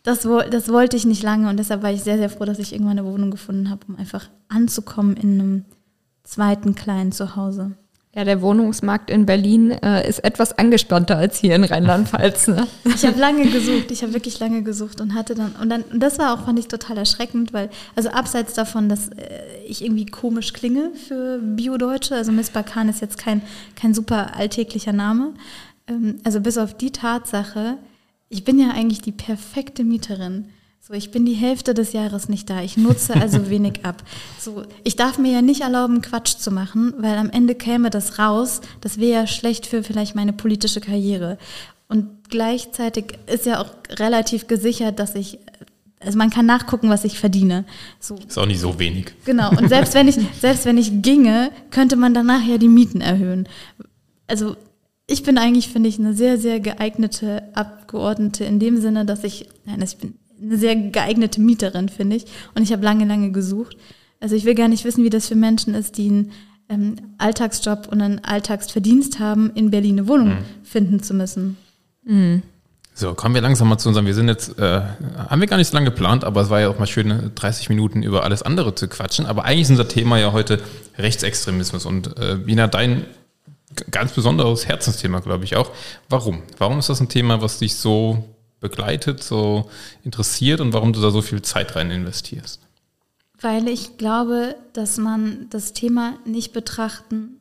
Das, also das, das wollte ich nicht lange und deshalb war ich sehr, sehr froh, dass ich irgendwann eine Wohnung gefunden habe, um einfach anzukommen in einem zweiten kleinen Zuhause. Ja, der Wohnungsmarkt in Berlin äh, ist etwas angespannter als hier in Rheinland-Pfalz. Ne? Ich habe lange gesucht, ich habe wirklich lange gesucht und hatte dann und dann und das war auch fand ich total erschreckend, weil also abseits davon, dass äh, ich irgendwie komisch klinge für Bio-Deutsche, also Miss Bakan ist jetzt kein kein super alltäglicher Name, ähm, also bis auf die Tatsache, ich bin ja eigentlich die perfekte Mieterin. So, ich bin die Hälfte des Jahres nicht da. Ich nutze also wenig ab. So, ich darf mir ja nicht erlauben, Quatsch zu machen, weil am Ende käme das raus. Das wäre ja schlecht für vielleicht meine politische Karriere. Und gleichzeitig ist ja auch relativ gesichert, dass ich also man kann nachgucken, was ich verdiene. So. Ist auch nicht so wenig. Genau. Und selbst wenn ich, selbst wenn ich ginge, könnte man danach ja die Mieten erhöhen. Also ich bin eigentlich, finde ich, eine sehr, sehr geeignete Abgeordnete in dem Sinne, dass ich, nein, ich bin eine sehr geeignete Mieterin, finde ich. Und ich habe lange, lange gesucht. Also ich will gar nicht wissen, wie das für Menschen ist, die einen ähm, Alltagsjob und einen Alltagsverdienst haben, in Berlin eine Wohnung mhm. finden zu müssen. Mhm. So, kommen wir langsam mal zu unserem, wir sind jetzt, äh, haben wir gar nicht so lange geplant, aber es war ja auch mal schön, 30 Minuten über alles andere zu quatschen. Aber eigentlich ist unser Thema ja heute Rechtsextremismus. Und äh, Bina, dein ganz besonderes Herzensthema, glaube ich auch. Warum? Warum ist das ein Thema, was dich so begleitet, so interessiert und warum du da so viel Zeit rein investierst? Weil ich glaube, dass man das Thema nicht betrachten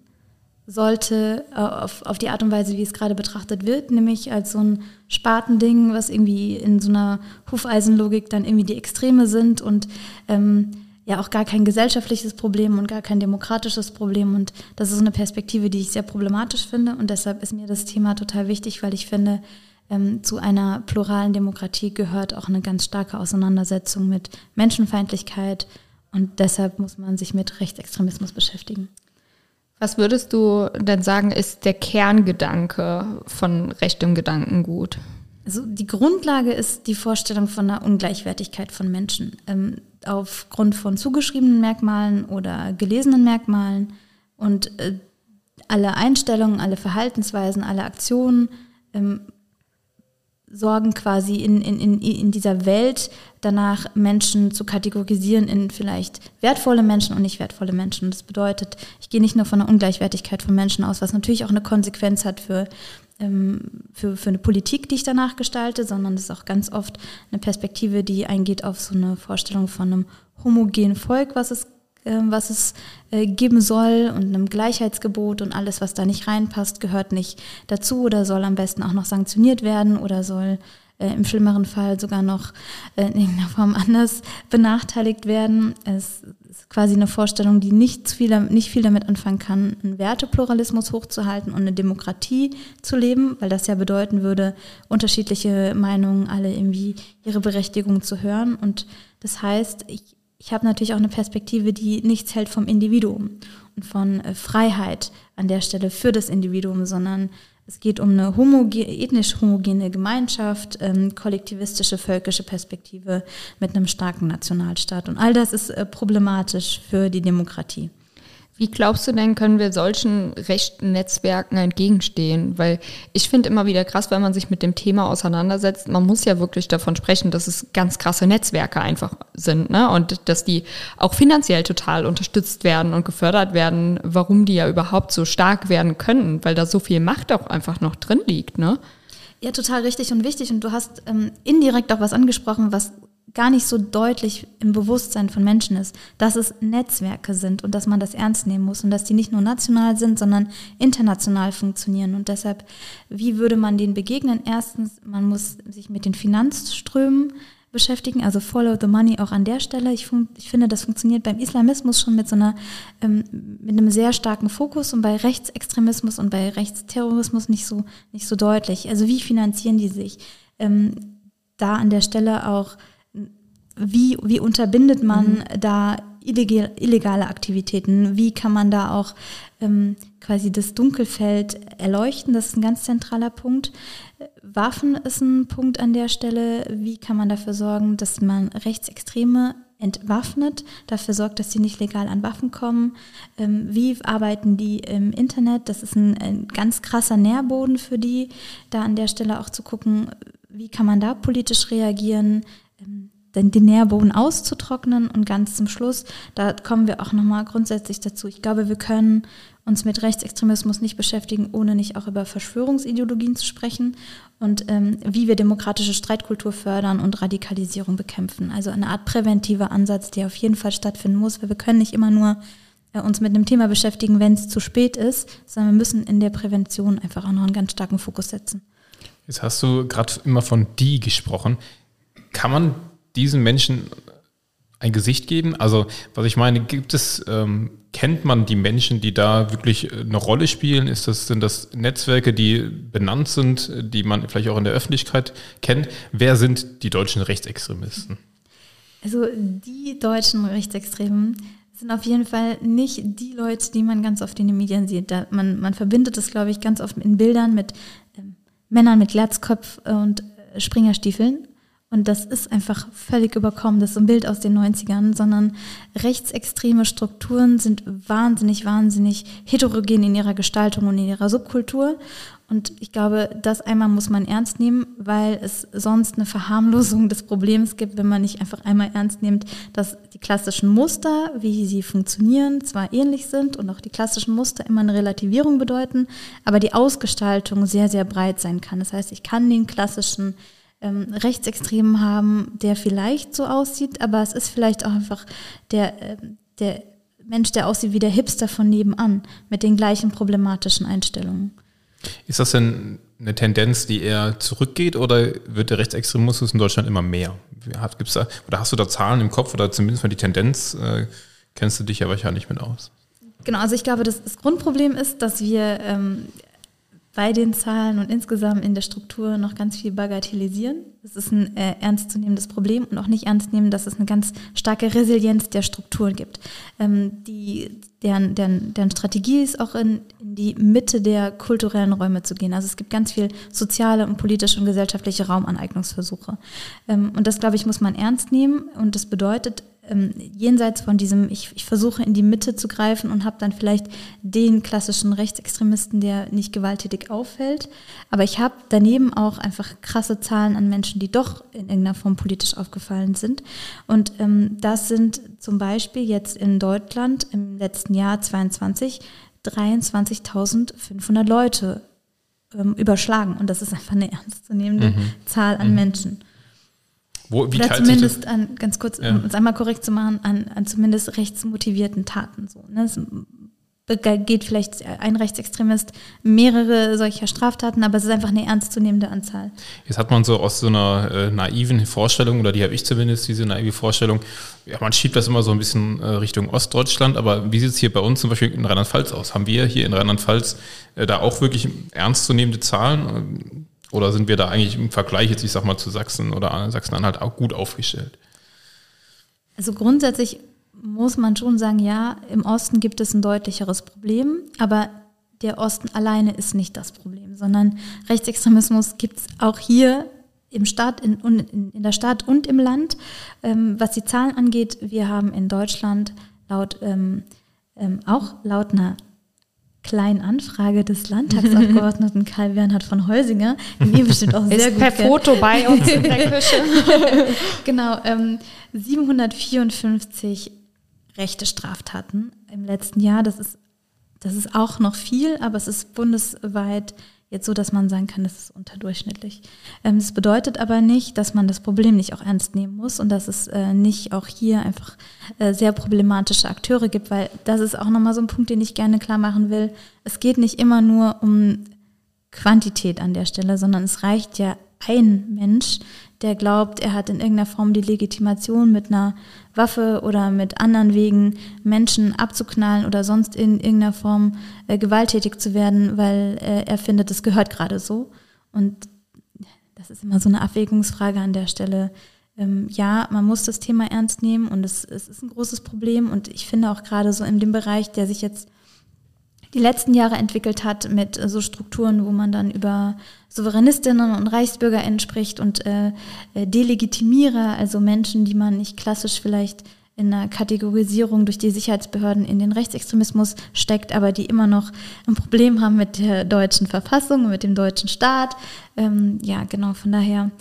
sollte äh, auf, auf die Art und Weise, wie es gerade betrachtet wird, nämlich als so ein Spartending, was irgendwie in so einer Hufeisenlogik dann irgendwie die Extreme sind und ähm, ja auch gar kein gesellschaftliches Problem und gar kein demokratisches Problem. Und das ist eine Perspektive, die ich sehr problematisch finde. Und deshalb ist mir das Thema total wichtig, weil ich finde, ähm, zu einer pluralen Demokratie gehört auch eine ganz starke Auseinandersetzung mit Menschenfeindlichkeit. Und deshalb muss man sich mit Rechtsextremismus beschäftigen. Was würdest du denn sagen, ist der Kerngedanke von rechtem Gedankengut? Also die Grundlage ist die Vorstellung von einer Ungleichwertigkeit von Menschen ähm, aufgrund von zugeschriebenen Merkmalen oder gelesenen Merkmalen und äh, alle Einstellungen, alle Verhaltensweisen, alle Aktionen ähm, sorgen quasi in, in, in, in dieser Welt danach, Menschen zu kategorisieren in vielleicht wertvolle Menschen und nicht wertvolle Menschen. Das bedeutet, ich gehe nicht nur von einer Ungleichwertigkeit von Menschen aus, was natürlich auch eine Konsequenz hat für, ähm, für, für eine Politik, die ich danach gestalte, sondern es ist auch ganz oft eine Perspektive, die eingeht auf so eine Vorstellung von einem homogenen Volk, was es was es äh, geben soll und einem Gleichheitsgebot und alles, was da nicht reinpasst, gehört nicht dazu oder soll am besten auch noch sanktioniert werden oder soll äh, im schlimmeren Fall sogar noch äh, in irgendeiner Form anders benachteiligt werden. Es ist quasi eine Vorstellung, die nicht viel, nicht viel damit anfangen kann, einen Wertepluralismus hochzuhalten und eine Demokratie zu leben, weil das ja bedeuten würde, unterschiedliche Meinungen alle irgendwie ihre Berechtigung zu hören. Und das heißt, ich ich habe natürlich auch eine Perspektive, die nichts hält vom Individuum und von äh, Freiheit an der Stelle für das Individuum, sondern es geht um eine homoge ethnisch homogene Gemeinschaft, ähm, kollektivistische völkische Perspektive mit einem starken Nationalstaat. Und all das ist äh, problematisch für die Demokratie. Wie glaubst du denn, können wir solchen rechten Netzwerken entgegenstehen? Weil ich finde immer wieder krass, wenn man sich mit dem Thema auseinandersetzt, man muss ja wirklich davon sprechen, dass es ganz krasse Netzwerke einfach sind, ne? Und dass die auch finanziell total unterstützt werden und gefördert werden, warum die ja überhaupt so stark werden können, weil da so viel Macht auch einfach noch drin liegt, ne? Ja, total richtig und wichtig. Und du hast ähm, indirekt auch was angesprochen, was gar nicht so deutlich im Bewusstsein von Menschen ist, dass es Netzwerke sind und dass man das ernst nehmen muss und dass die nicht nur national sind, sondern international funktionieren. Und deshalb, wie würde man denen begegnen? Erstens, man muss sich mit den Finanzströmen beschäftigen, also Follow the Money auch an der Stelle. Ich, ich finde, das funktioniert beim Islamismus schon mit so einer, ähm, mit einem sehr starken Fokus und bei Rechtsextremismus und bei Rechtsterrorismus nicht so, nicht so deutlich. Also wie finanzieren die sich? Ähm, da an der Stelle auch wie, wie unterbindet man mhm. da illegale Aktivitäten. Wie kann man da auch ähm, quasi das Dunkelfeld erleuchten? Das ist ein ganz zentraler Punkt. Waffen ist ein Punkt an der Stelle. Wie kann man dafür sorgen, dass man Rechtsextreme entwaffnet, dafür sorgt, dass sie nicht legal an Waffen kommen. Ähm, wie arbeiten die im Internet? Das ist ein, ein, ganz krasser Nährboden für die, da an der Stelle auch zu gucken, wie kann man da politisch reagieren, ähm, den, den Nährboden auszutrocknen und ganz zum Schluss, da kommen wir auch nochmal grundsätzlich dazu. Ich glaube, wir können uns mit Rechtsextremismus nicht beschäftigen, ohne nicht auch über Verschwörungsideologien zu sprechen und ähm, wie wir demokratische Streitkultur fördern und Radikalisierung bekämpfen. Also eine Art präventiver Ansatz, der auf jeden Fall stattfinden muss, weil wir können nicht immer nur äh, uns mit einem Thema beschäftigen, wenn es zu spät ist, sondern wir müssen in der Prävention einfach auch noch einen ganz starken Fokus setzen. Jetzt hast du gerade immer von die gesprochen. Kann man diesen Menschen ein Gesicht geben? Also, was ich meine, gibt es, ähm, kennt man die Menschen, die da wirklich äh, eine Rolle spielen? Ist das, sind das Netzwerke, die benannt sind, die man vielleicht auch in der Öffentlichkeit kennt? Wer sind die deutschen Rechtsextremisten? Also, die deutschen Rechtsextremen sind auf jeden Fall nicht die Leute, die man ganz oft in den Medien sieht. Da man, man verbindet das, glaube ich, ganz oft in Bildern mit ähm, Männern mit Glatzkopf und äh, Springerstiefeln. Und das ist einfach völlig überkommen. Das ist ein Bild aus den 90ern, sondern rechtsextreme Strukturen sind wahnsinnig, wahnsinnig heterogen in ihrer Gestaltung und in ihrer Subkultur. Und ich glaube, das einmal muss man ernst nehmen, weil es sonst eine Verharmlosung des Problems gibt, wenn man nicht einfach einmal ernst nimmt, dass die klassischen Muster, wie sie funktionieren, zwar ähnlich sind und auch die klassischen Muster immer eine Relativierung bedeuten, aber die Ausgestaltung sehr, sehr breit sein kann. Das heißt, ich kann den klassischen ähm, Rechtsextremen haben, der vielleicht so aussieht, aber es ist vielleicht auch einfach der, äh, der Mensch, der aussieht wie der Hipster von nebenan, mit den gleichen problematischen Einstellungen. Ist das denn eine Tendenz, die eher zurückgeht oder wird der Rechtsextremismus in Deutschland immer mehr? Gibt's da, oder hast du da Zahlen im Kopf oder zumindest mal die Tendenz? Äh, kennst du dich ja wahrscheinlich mit aus. Genau, also ich glaube, das, das Grundproblem ist, dass wir ähm, bei den Zahlen und insgesamt in der Struktur noch ganz viel bagatellisieren. Das ist ein äh, ernstzunehmendes Problem und auch nicht ernst nehmen, dass es eine ganz starke Resilienz der Strukturen gibt. Ähm, die, deren, deren, deren Strategie ist auch in, in die Mitte der kulturellen Räume zu gehen. Also es gibt ganz viel soziale und politische und gesellschaftliche Raumaneignungsversuche. Ähm, und das, glaube ich, muss man ernst nehmen und das bedeutet, ähm, jenseits von diesem, ich, ich versuche in die Mitte zu greifen und habe dann vielleicht den klassischen Rechtsextremisten, der nicht gewalttätig auffällt. Aber ich habe daneben auch einfach krasse Zahlen an Menschen, die doch in irgendeiner Form politisch aufgefallen sind. Und ähm, das sind zum Beispiel jetzt in Deutschland im letzten Jahr 22 23.500 Leute ähm, überschlagen. Und das ist einfach eine ernstzunehmende mhm. Zahl an mhm. Menschen. Wo, wie Oder zumindest an, ganz kurz, ja. um es einmal korrekt zu machen, an, an zumindest rechtsmotivierten Taten. So, ne? Es begeht vielleicht ein Rechtsextremist mehrere solcher Straftaten, aber es ist einfach eine ernstzunehmende Anzahl. Jetzt hat man so aus so einer äh, naiven Vorstellung, oder die habe ich zumindest, diese naive Vorstellung, ja, man schiebt das immer so ein bisschen äh, Richtung Ostdeutschland, aber wie sieht es hier bei uns zum Beispiel in Rheinland-Pfalz aus? Haben wir hier in Rheinland-Pfalz äh, da auch wirklich ernstzunehmende Zahlen? Oder sind wir da eigentlich im Vergleich jetzt, ich sag mal, zu Sachsen oder Sachsen-Anhalt auch gut aufgestellt? Also grundsätzlich muss man schon sagen, ja, im Osten gibt es ein deutlicheres Problem, aber der Osten alleine ist nicht das Problem, sondern Rechtsextremismus gibt es auch hier im Staat, in, in, in, der Stadt und im Land. Ähm, was die Zahlen angeht, wir haben in Deutschland laut ähm, ähm, auch laut einer kleinen Anfrage des Landtagsabgeordneten Karl Bernhard von Heusinger, den ihr bestimmt auch sehr Ist gut per kennt. Foto bei uns in der Küche. genau, ähm, 754 rechte Straftaten im letzten Jahr. Das ist, das ist auch noch viel, aber es ist bundesweit jetzt so, dass man sagen kann, das ist unterdurchschnittlich. Ähm, das bedeutet aber nicht, dass man das Problem nicht auch ernst nehmen muss und dass es äh, nicht auch hier einfach äh, sehr problematische Akteure gibt, weil das ist auch nochmal so ein Punkt, den ich gerne klar machen will. Es geht nicht immer nur um Quantität an der Stelle, sondern es reicht ja ein Mensch, der glaubt, er hat in irgendeiner Form die Legitimation mit einer Waffe oder mit anderen Wegen Menschen abzuknallen oder sonst in irgendeiner Form äh, gewalttätig zu werden, weil äh, er findet, es gehört gerade so. Und das ist immer so eine Abwägungsfrage an der Stelle. ähm, ja, man muss das Thema ernst nehmen und es, es ist ein großes Problem. Und ich finde auch gerade so in dem Bereich, der sich jetzt die letzten Jahre entwickelt hat mit äh, so Strukturen, wo man dann über Souveränistinnen und ReichsbürgerInnen spricht und äh, äh, Delegitimierer, also Menschen, die man nicht klassisch vielleicht in einer Kategorisierung durch die Sicherheitsbehörden in den Rechtsextremismus steckt, aber die immer noch ein Problem haben mit der deutschen Verfassung, mit dem deutschen Staat. Ähm, ja, genau, von daher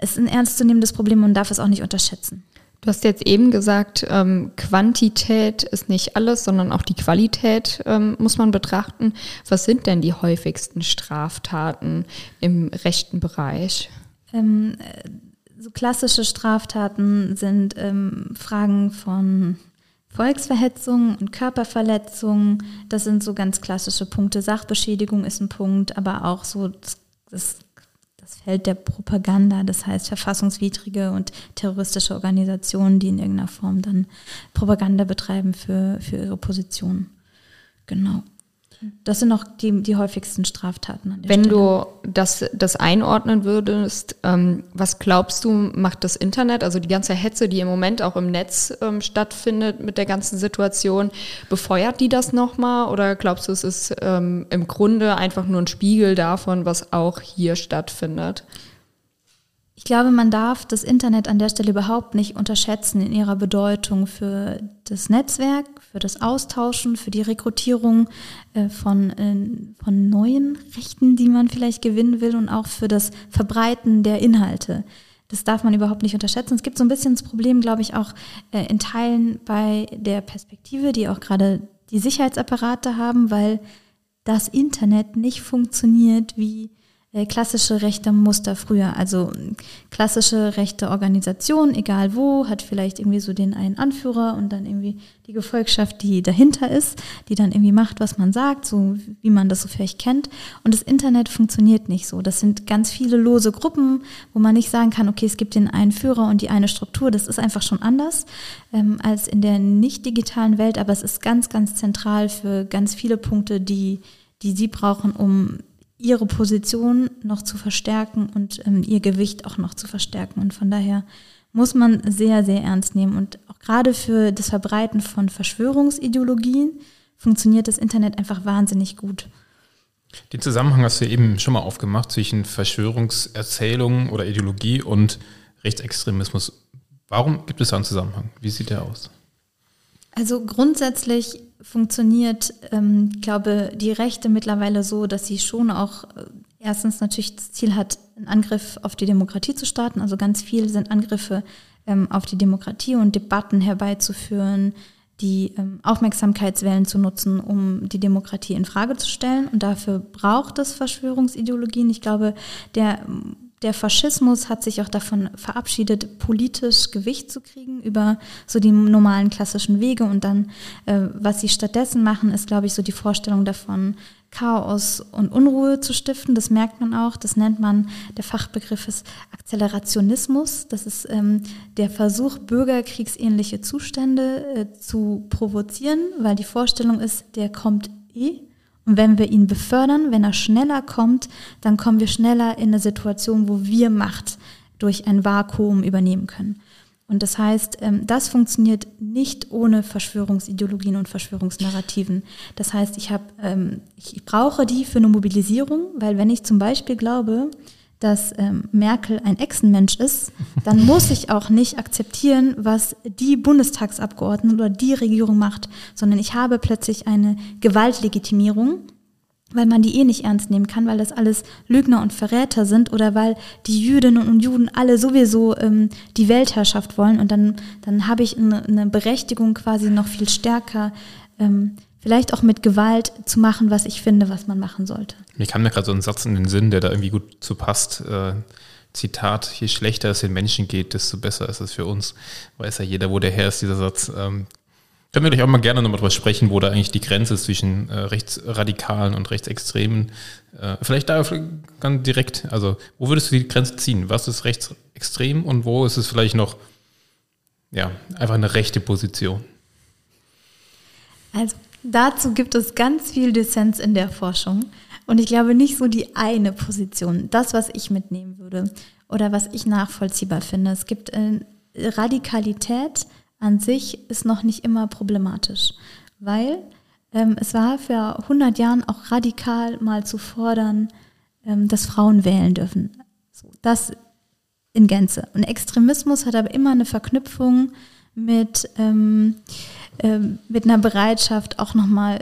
ist ein ernstzunehmendes Problem und darf es auch nicht unterschätzen. Du hast jetzt eben gesagt, ähm, Quantität ist nicht alles, sondern auch die Qualität ähm, muss man betrachten. Was sind denn die häufigsten Straftaten im rechten Bereich? Ähm, äh, so klassische Straftaten sind ähm, Fragen von Volksverhetzung und Körperverletzung. Das sind so ganz klassische Punkte. Sachbeschädigung ist ein Punkt, aber auch so das, das das Feld der Propaganda, das heißt verfassungswidrige und terroristische Organisationen, die in irgendeiner Form dann Propaganda betreiben für, für ihre Position. Genau. Das sind auch die, die häufigsten Straftaten. Wenn Stelle. du das, das einordnen würdest, ähm, was glaubst du, macht das Internet, also die ganze Hetze, die im Moment auch im Netz ähm, stattfindet mit der ganzen Situation, befeuert die das nochmal oder glaubst du, es ist ähm, im Grunde einfach nur ein Spiegel davon, was auch hier stattfindet? Ich glaube, man darf das Internet an der Stelle überhaupt nicht unterschätzen in ihrer Bedeutung für das Netzwerk, für das Austauschen, für die Rekrutierung äh, von, äh, von neuen Rechten, die man vielleicht gewinnen will und auch für das Verbreiten der Inhalte. Das darf man überhaupt nicht unterschätzen. Es gibt so ein bisschen das Problem, glaube ich, auch äh, in Teilen bei der Perspektive, die auch gerade die Sicherheitsapparate haben, weil das Internet nicht funktioniert wie klassische rechte Muster früher. Also klassische rechte Organisation, egal wo, hat vielleicht irgendwie so den einen Anführer und dann irgendwie die Gefolgschaft, die dahinter ist, die dann irgendwie macht, was man sagt, so wie man das so vielleicht kennt. Und das Internet funktioniert nicht so. Das sind ganz viele lose Gruppen, wo man nicht sagen kann, okay, es gibt den einen Führer und die eine Struktur. Das ist einfach schon anders ähm, als in der nicht digitalen Welt, aber es ist ganz, ganz zentral für ganz viele Punkte, die, die Sie brauchen, um ihre Position noch zu verstärken und ähm, ihr Gewicht auch noch zu verstärken. Und von daher muss man sehr, sehr ernst nehmen. Und auch gerade für das Verbreiten von Verschwörungsideologien funktioniert das Internet einfach wahnsinnig gut. Den Zusammenhang hast du eben schon mal aufgemacht zwischen Verschwörungserzählungen oder Ideologie und Rechtsextremismus. Warum gibt es da einen Zusammenhang? Wie sieht der aus? Also grundsätzlich funktioniert, ähm, glaube die Rechte mittlerweile so, dass sie schon auch äh, erstens natürlich das Ziel hat, einen Angriff auf die Demokratie zu starten. Also ganz viel sind Angriffe ähm, auf die Demokratie und Debatten herbeizuführen, die ähm, Aufmerksamkeitswellen zu nutzen, um die Demokratie in Frage zu stellen. Und dafür braucht es Verschwörungsideologien. Ich glaube, der der Faschismus hat sich auch davon verabschiedet, politisch Gewicht zu kriegen über so die normalen klassischen Wege. Und dann, äh, was sie stattdessen machen, ist, glaube ich, so die Vorstellung davon, Chaos und Unruhe zu stiften. Das merkt man auch. Das nennt man, der Fachbegriff ist Akzelerationismus. Das ist ähm, der Versuch, bürgerkriegsähnliche Zustände äh, zu provozieren, weil die Vorstellung ist, der kommt eh und wenn wir ihn befördern, wenn er schneller kommt, dann kommen wir schneller in eine Situation, wo wir Macht durch ein Vakuum übernehmen können. Und das heißt, ähm, das funktioniert nicht ohne Verschwörungsideologien und Verschwörungsnarrativen. Das heißt, ich, hab, ähm, ich brauche die für eine Mobilisierung, weil wenn ich zum Beispiel glaube, dass ähm, Merkel ein Echsenmensch ist, dann muss ich auch nicht akzeptieren, was die Bundestagsabgeordneten oder die Regierung macht, sondern ich habe plötzlich eine Gewaltlegitimierung, weil man die eh nicht ernst nehmen kann, weil das alles Lügner und Verräter sind oder weil die Jüdinnen und Juden alle sowieso ähm, die Weltherrschaft wollen. Und dann, dann habe ich eine, eine Berechtigung quasi noch viel stärker ähm, vielleicht auch mit Gewalt zu machen, was ich finde, was man machen sollte. Mir kam mir gerade so ein Satz in den Sinn, der da irgendwie gut zu passt. Äh, Zitat, je schlechter es den Menschen geht, desto besser ist es für uns. Weiß ja jeder, wo der Herr ist, dieser Satz. Ähm, können wir gleich auch mal gerne nochmal drüber sprechen, wo da eigentlich die Grenze ist zwischen äh, Rechtsradikalen und Rechtsextremen. Äh, vielleicht da ganz direkt, also wo würdest du die Grenze ziehen? Was ist rechtsextrem und wo ist es vielleicht noch ja, einfach eine rechte Position? Also Dazu gibt es ganz viel Dissens in der Forschung. Und ich glaube nicht so die eine Position, das, was ich mitnehmen würde oder was ich nachvollziehbar finde. Es gibt äh, Radikalität an sich ist noch nicht immer problematisch, weil ähm, es war für 100 Jahren auch radikal mal zu fordern, ähm, dass Frauen wählen dürfen. Das in Gänze. Und Extremismus hat aber immer eine Verknüpfung mit, ähm, ähm, mit einer Bereitschaft, auch nochmal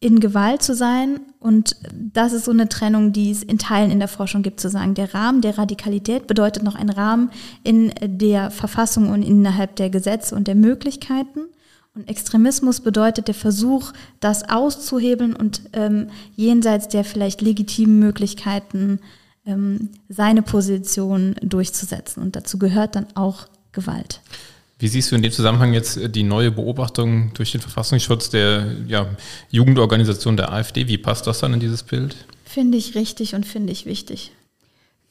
in Gewalt zu sein. Und das ist so eine Trennung, die es in Teilen in der Forschung gibt, zu sagen, der Rahmen der Radikalität bedeutet noch ein Rahmen in der Verfassung und innerhalb der Gesetze und der Möglichkeiten. Und Extremismus bedeutet der Versuch, das auszuhebeln und ähm, jenseits der vielleicht legitimen Möglichkeiten ähm, seine Position durchzusetzen. Und dazu gehört dann auch Gewalt. Wie siehst du in dem Zusammenhang jetzt äh, die neue Beobachtung durch den Verfassungsschutz der ja, Jugendorganisation der AfD? Wie passt das dann in dieses Bild? Finde ich richtig und finde ich wichtig.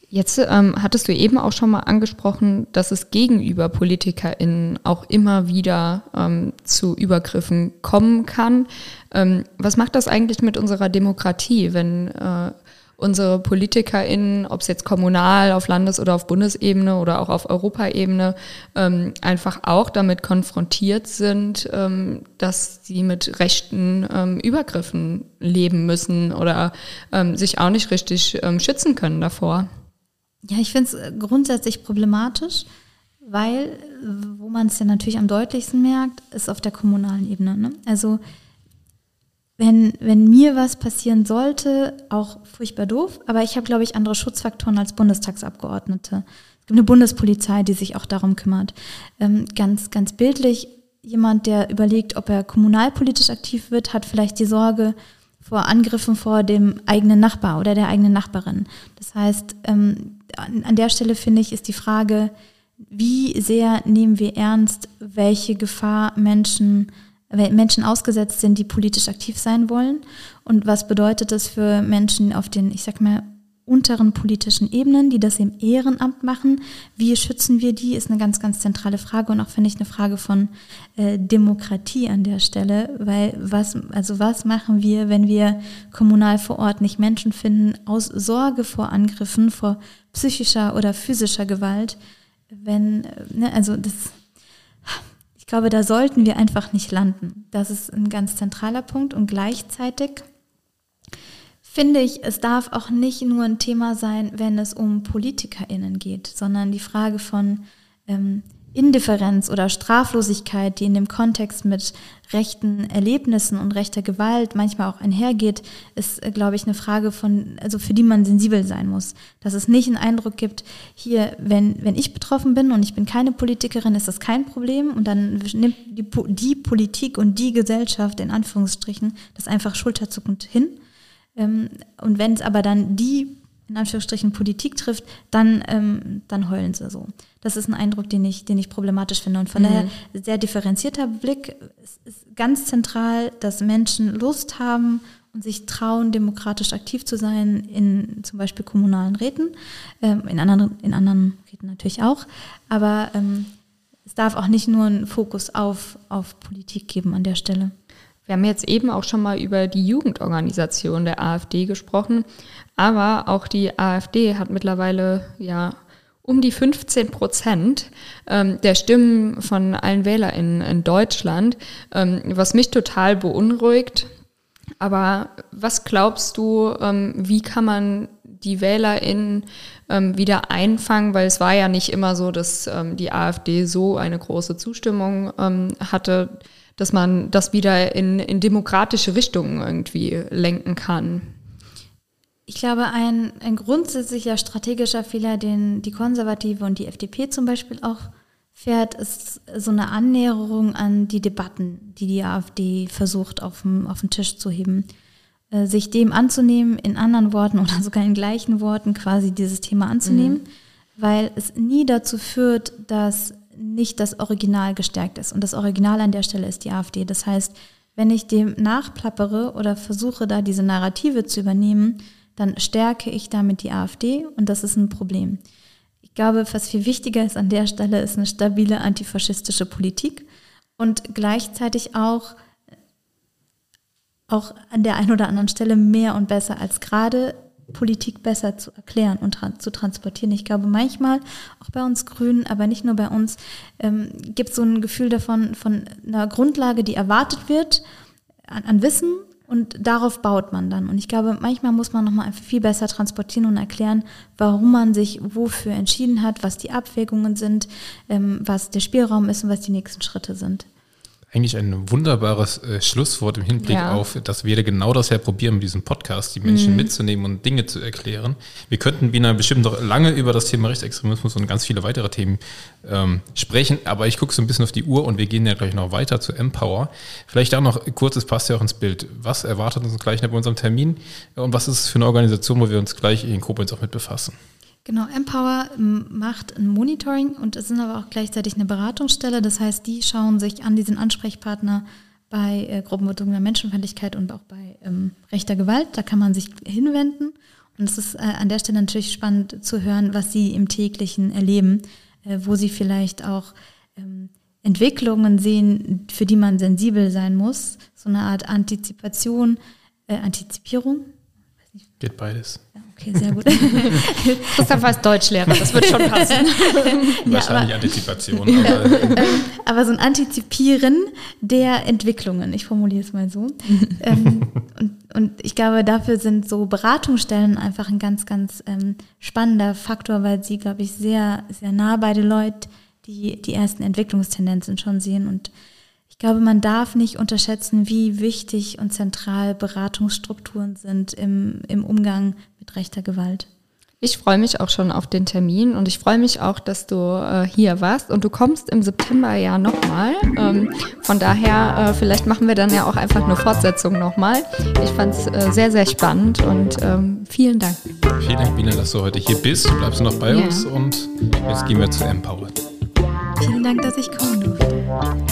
Jetzt ähm, hattest du eben auch schon mal angesprochen, dass es gegenüber PolitikerInnen auch immer wieder ähm, zu Übergriffen kommen kann. Ähm, was macht das eigentlich mit unserer Demokratie, wenn äh, unsere PolitikerInnen, ob es jetzt kommunal, auf Landes- oder auf Bundesebene oder auch auf Europaebene, ähm, einfach auch damit konfrontiert sind, ähm, dass sie mit rechten ähm, Übergriffen leben müssen oder ähm, sich auch nicht richtig ähm, schützen können davor. Ja, ich finde es äh, grundsätzlich problematisch, weil, wo man es ja natürlich am deutlichsten merkt, ist auf der kommunalen Ebene. Ne? Also wenn, wenn mir was passieren sollte, auch furchtbar doof, aber ich habe, glaube ich, andere Schutzfaktoren als Bundestagsabgeordnete. Es gibt eine Bundespolizei, die sich auch darum kümmert. Ähm, ganz, ganz bildlich, jemand, der überlegt, ob er kommunalpolitisch aktiv wird, hat vielleicht die Sorge vor Angriffen vor dem eigenen Nachbar oder der eigenen Nachbarin. Das heißt, ähm, an, an der Stelle finde ich, ist die Frage, wie sehr nehmen wir ernst, welche Gefahr Menschen Menschen ausgesetzt sind, die politisch aktiv sein wollen. Und was bedeutet das für Menschen auf den, ich sag mal, unteren politischen Ebenen, die das im Ehrenamt machen. Wie schützen wir die, ist eine ganz, ganz zentrale Frage und auch finde ich eine Frage von äh, Demokratie an der Stelle, weil was, also was machen wir, wenn wir kommunal vor Ort nicht Menschen finden, aus Sorge vor Angriffen, vor psychischer oder physischer Gewalt, wenn, äh, ne, also das ich glaube, da sollten wir einfach nicht landen. Das ist ein ganz zentraler Punkt und gleichzeitig finde ich, es darf auch nicht nur ein Thema sein, wenn es um PolitikerInnen geht, sondern die Frage von, ähm, Indifferenz oder Straflosigkeit, die in dem Kontext mit rechten Erlebnissen und rechter Gewalt manchmal auch einhergeht, ist, äh, glaube ich, eine Frage von, also für die man sensibel sein muss. Dass es nicht einen Eindruck gibt, hier, wenn, wenn ich betroffen bin und ich bin keine Politikerin, ist das kein Problem und dann nimmt die, die Politik und die Gesellschaft in Anführungsstrichen das einfach schulterzuckend hin. Ähm, und wenn es aber dann die in Anführungsstrichen Politik trifft, dann, ähm, dann heulen sie so. Das ist ein Eindruck, den ich, den ich problematisch finde. Und von mhm. daher sehr differenzierter Blick. Es ist ganz zentral, dass Menschen Lust haben und sich trauen, demokratisch aktiv zu sein in zum Beispiel kommunalen Räten, ähm, in, anderen, in anderen Räten natürlich auch. Aber ähm, es darf auch nicht nur einen Fokus auf, auf Politik geben an der Stelle. Wir haben jetzt eben auch schon mal über die Jugendorganisation der AfD gesprochen, aber auch die AfD hat mittlerweile ja um die 15 Prozent ähm, der Stimmen von allen WählerInnen in Deutschland, ähm, was mich total beunruhigt. Aber was glaubst du, ähm, wie kann man die WählerInnen ähm, wieder einfangen? Weil es war ja nicht immer so, dass ähm, die AfD so eine große Zustimmung ähm, hatte dass man das wieder in, in demokratische Richtungen irgendwie lenken kann. Ich glaube, ein, ein grundsätzlicher strategischer Fehler, den die Konservative und die FDP zum Beispiel auch fährt, ist so eine Annäherung an die Debatten, die die AfD versucht auf den, auf den Tisch zu heben. Äh, sich dem anzunehmen, in anderen Worten oder sogar in gleichen Worten quasi dieses Thema anzunehmen, mhm. weil es nie dazu führt, dass nicht das Original gestärkt ist. Und das Original an der Stelle ist die AfD. Das heißt, wenn ich dem nachplappere oder versuche, da diese Narrative zu übernehmen, dann stärke ich damit die AfD und das ist ein Problem. Ich glaube, was viel wichtiger ist an der Stelle, ist eine stabile antifaschistische Politik und gleichzeitig auch auch an der einen oder anderen Stelle mehr und besser als gerade Politik besser zu erklären und tra zu transportieren. Ich glaube, manchmal, auch bei uns Grünen, aber nicht nur bei uns, ähm, gibt es so ein Gefühl davon, von einer Grundlage, die erwartet wird an, an Wissen und darauf baut man dann. Und ich glaube, manchmal muss man nochmal viel besser transportieren und erklären, warum man sich wofür entschieden hat, was die Abwägungen sind, ähm, was der Spielraum ist und was die nächsten Schritte sind eigentlich ein wunderbares äh, Schlusswort im Hinblick ja. auf, dass wir genau das ja probieren, mit diesem Podcast die Menschen mhm. mitzunehmen und Dinge zu erklären. Wir könnten, Bina, bestimmt noch lange über das Thema Rechtsextremismus und ganz viele weitere Themen ähm, sprechen, aber ich gucke so ein bisschen auf die Uhr und wir gehen ja gleich noch weiter zu Empower. Vielleicht auch noch kurz, es passt ja auch ins Bild. Was erwartet uns gleich bei unserem Termin und was ist es für eine Organisation, wo wir uns gleich in Koblenz auch mit befassen? Genau, Empower macht ein Monitoring und es sind aber auch gleichzeitig eine Beratungsstelle. Das heißt, die schauen sich an diesen Ansprechpartner bei äh, Gruppenbedingungen Menschenfeindlichkeit und auch bei ähm, rechter Gewalt. Da kann man sich hinwenden. Und es ist äh, an der Stelle natürlich spannend zu hören, was sie im täglichen erleben, äh, wo sie vielleicht auch ähm, Entwicklungen sehen, für die man sensibel sein muss. So eine Art Antizipation, äh, Antizipierung. Geht beides. Ja, okay, sehr gut. Christoph als Deutschlehrer, das wird schon passen. Wahrscheinlich ja, aber, Antizipation. Aber, ähm, aber, so ein Antizipieren der Entwicklungen, ich formuliere es mal so. ähm, und, und, ich glaube, dafür sind so Beratungsstellen einfach ein ganz, ganz ähm, spannender Faktor, weil sie, glaube ich, sehr, sehr nah bei den Leuten die, die ersten Entwicklungstendenzen schon sehen und ich glaube, man darf nicht unterschätzen, wie wichtig und zentral Beratungsstrukturen sind im, im Umgang mit rechter Gewalt. Ich freue mich auch schon auf den Termin und ich freue mich auch, dass du äh, hier warst und du kommst im September ja nochmal. Ähm, von daher, äh, vielleicht machen wir dann ja auch einfach eine Fortsetzung nochmal. Ich fand es äh, sehr, sehr spannend und ähm, vielen Dank. Vielen Dank, Bina, dass du heute hier bist. Du bleibst noch bei ja. uns und jetzt gehen wir zu Empower. Vielen Dank, dass ich kommen durfte.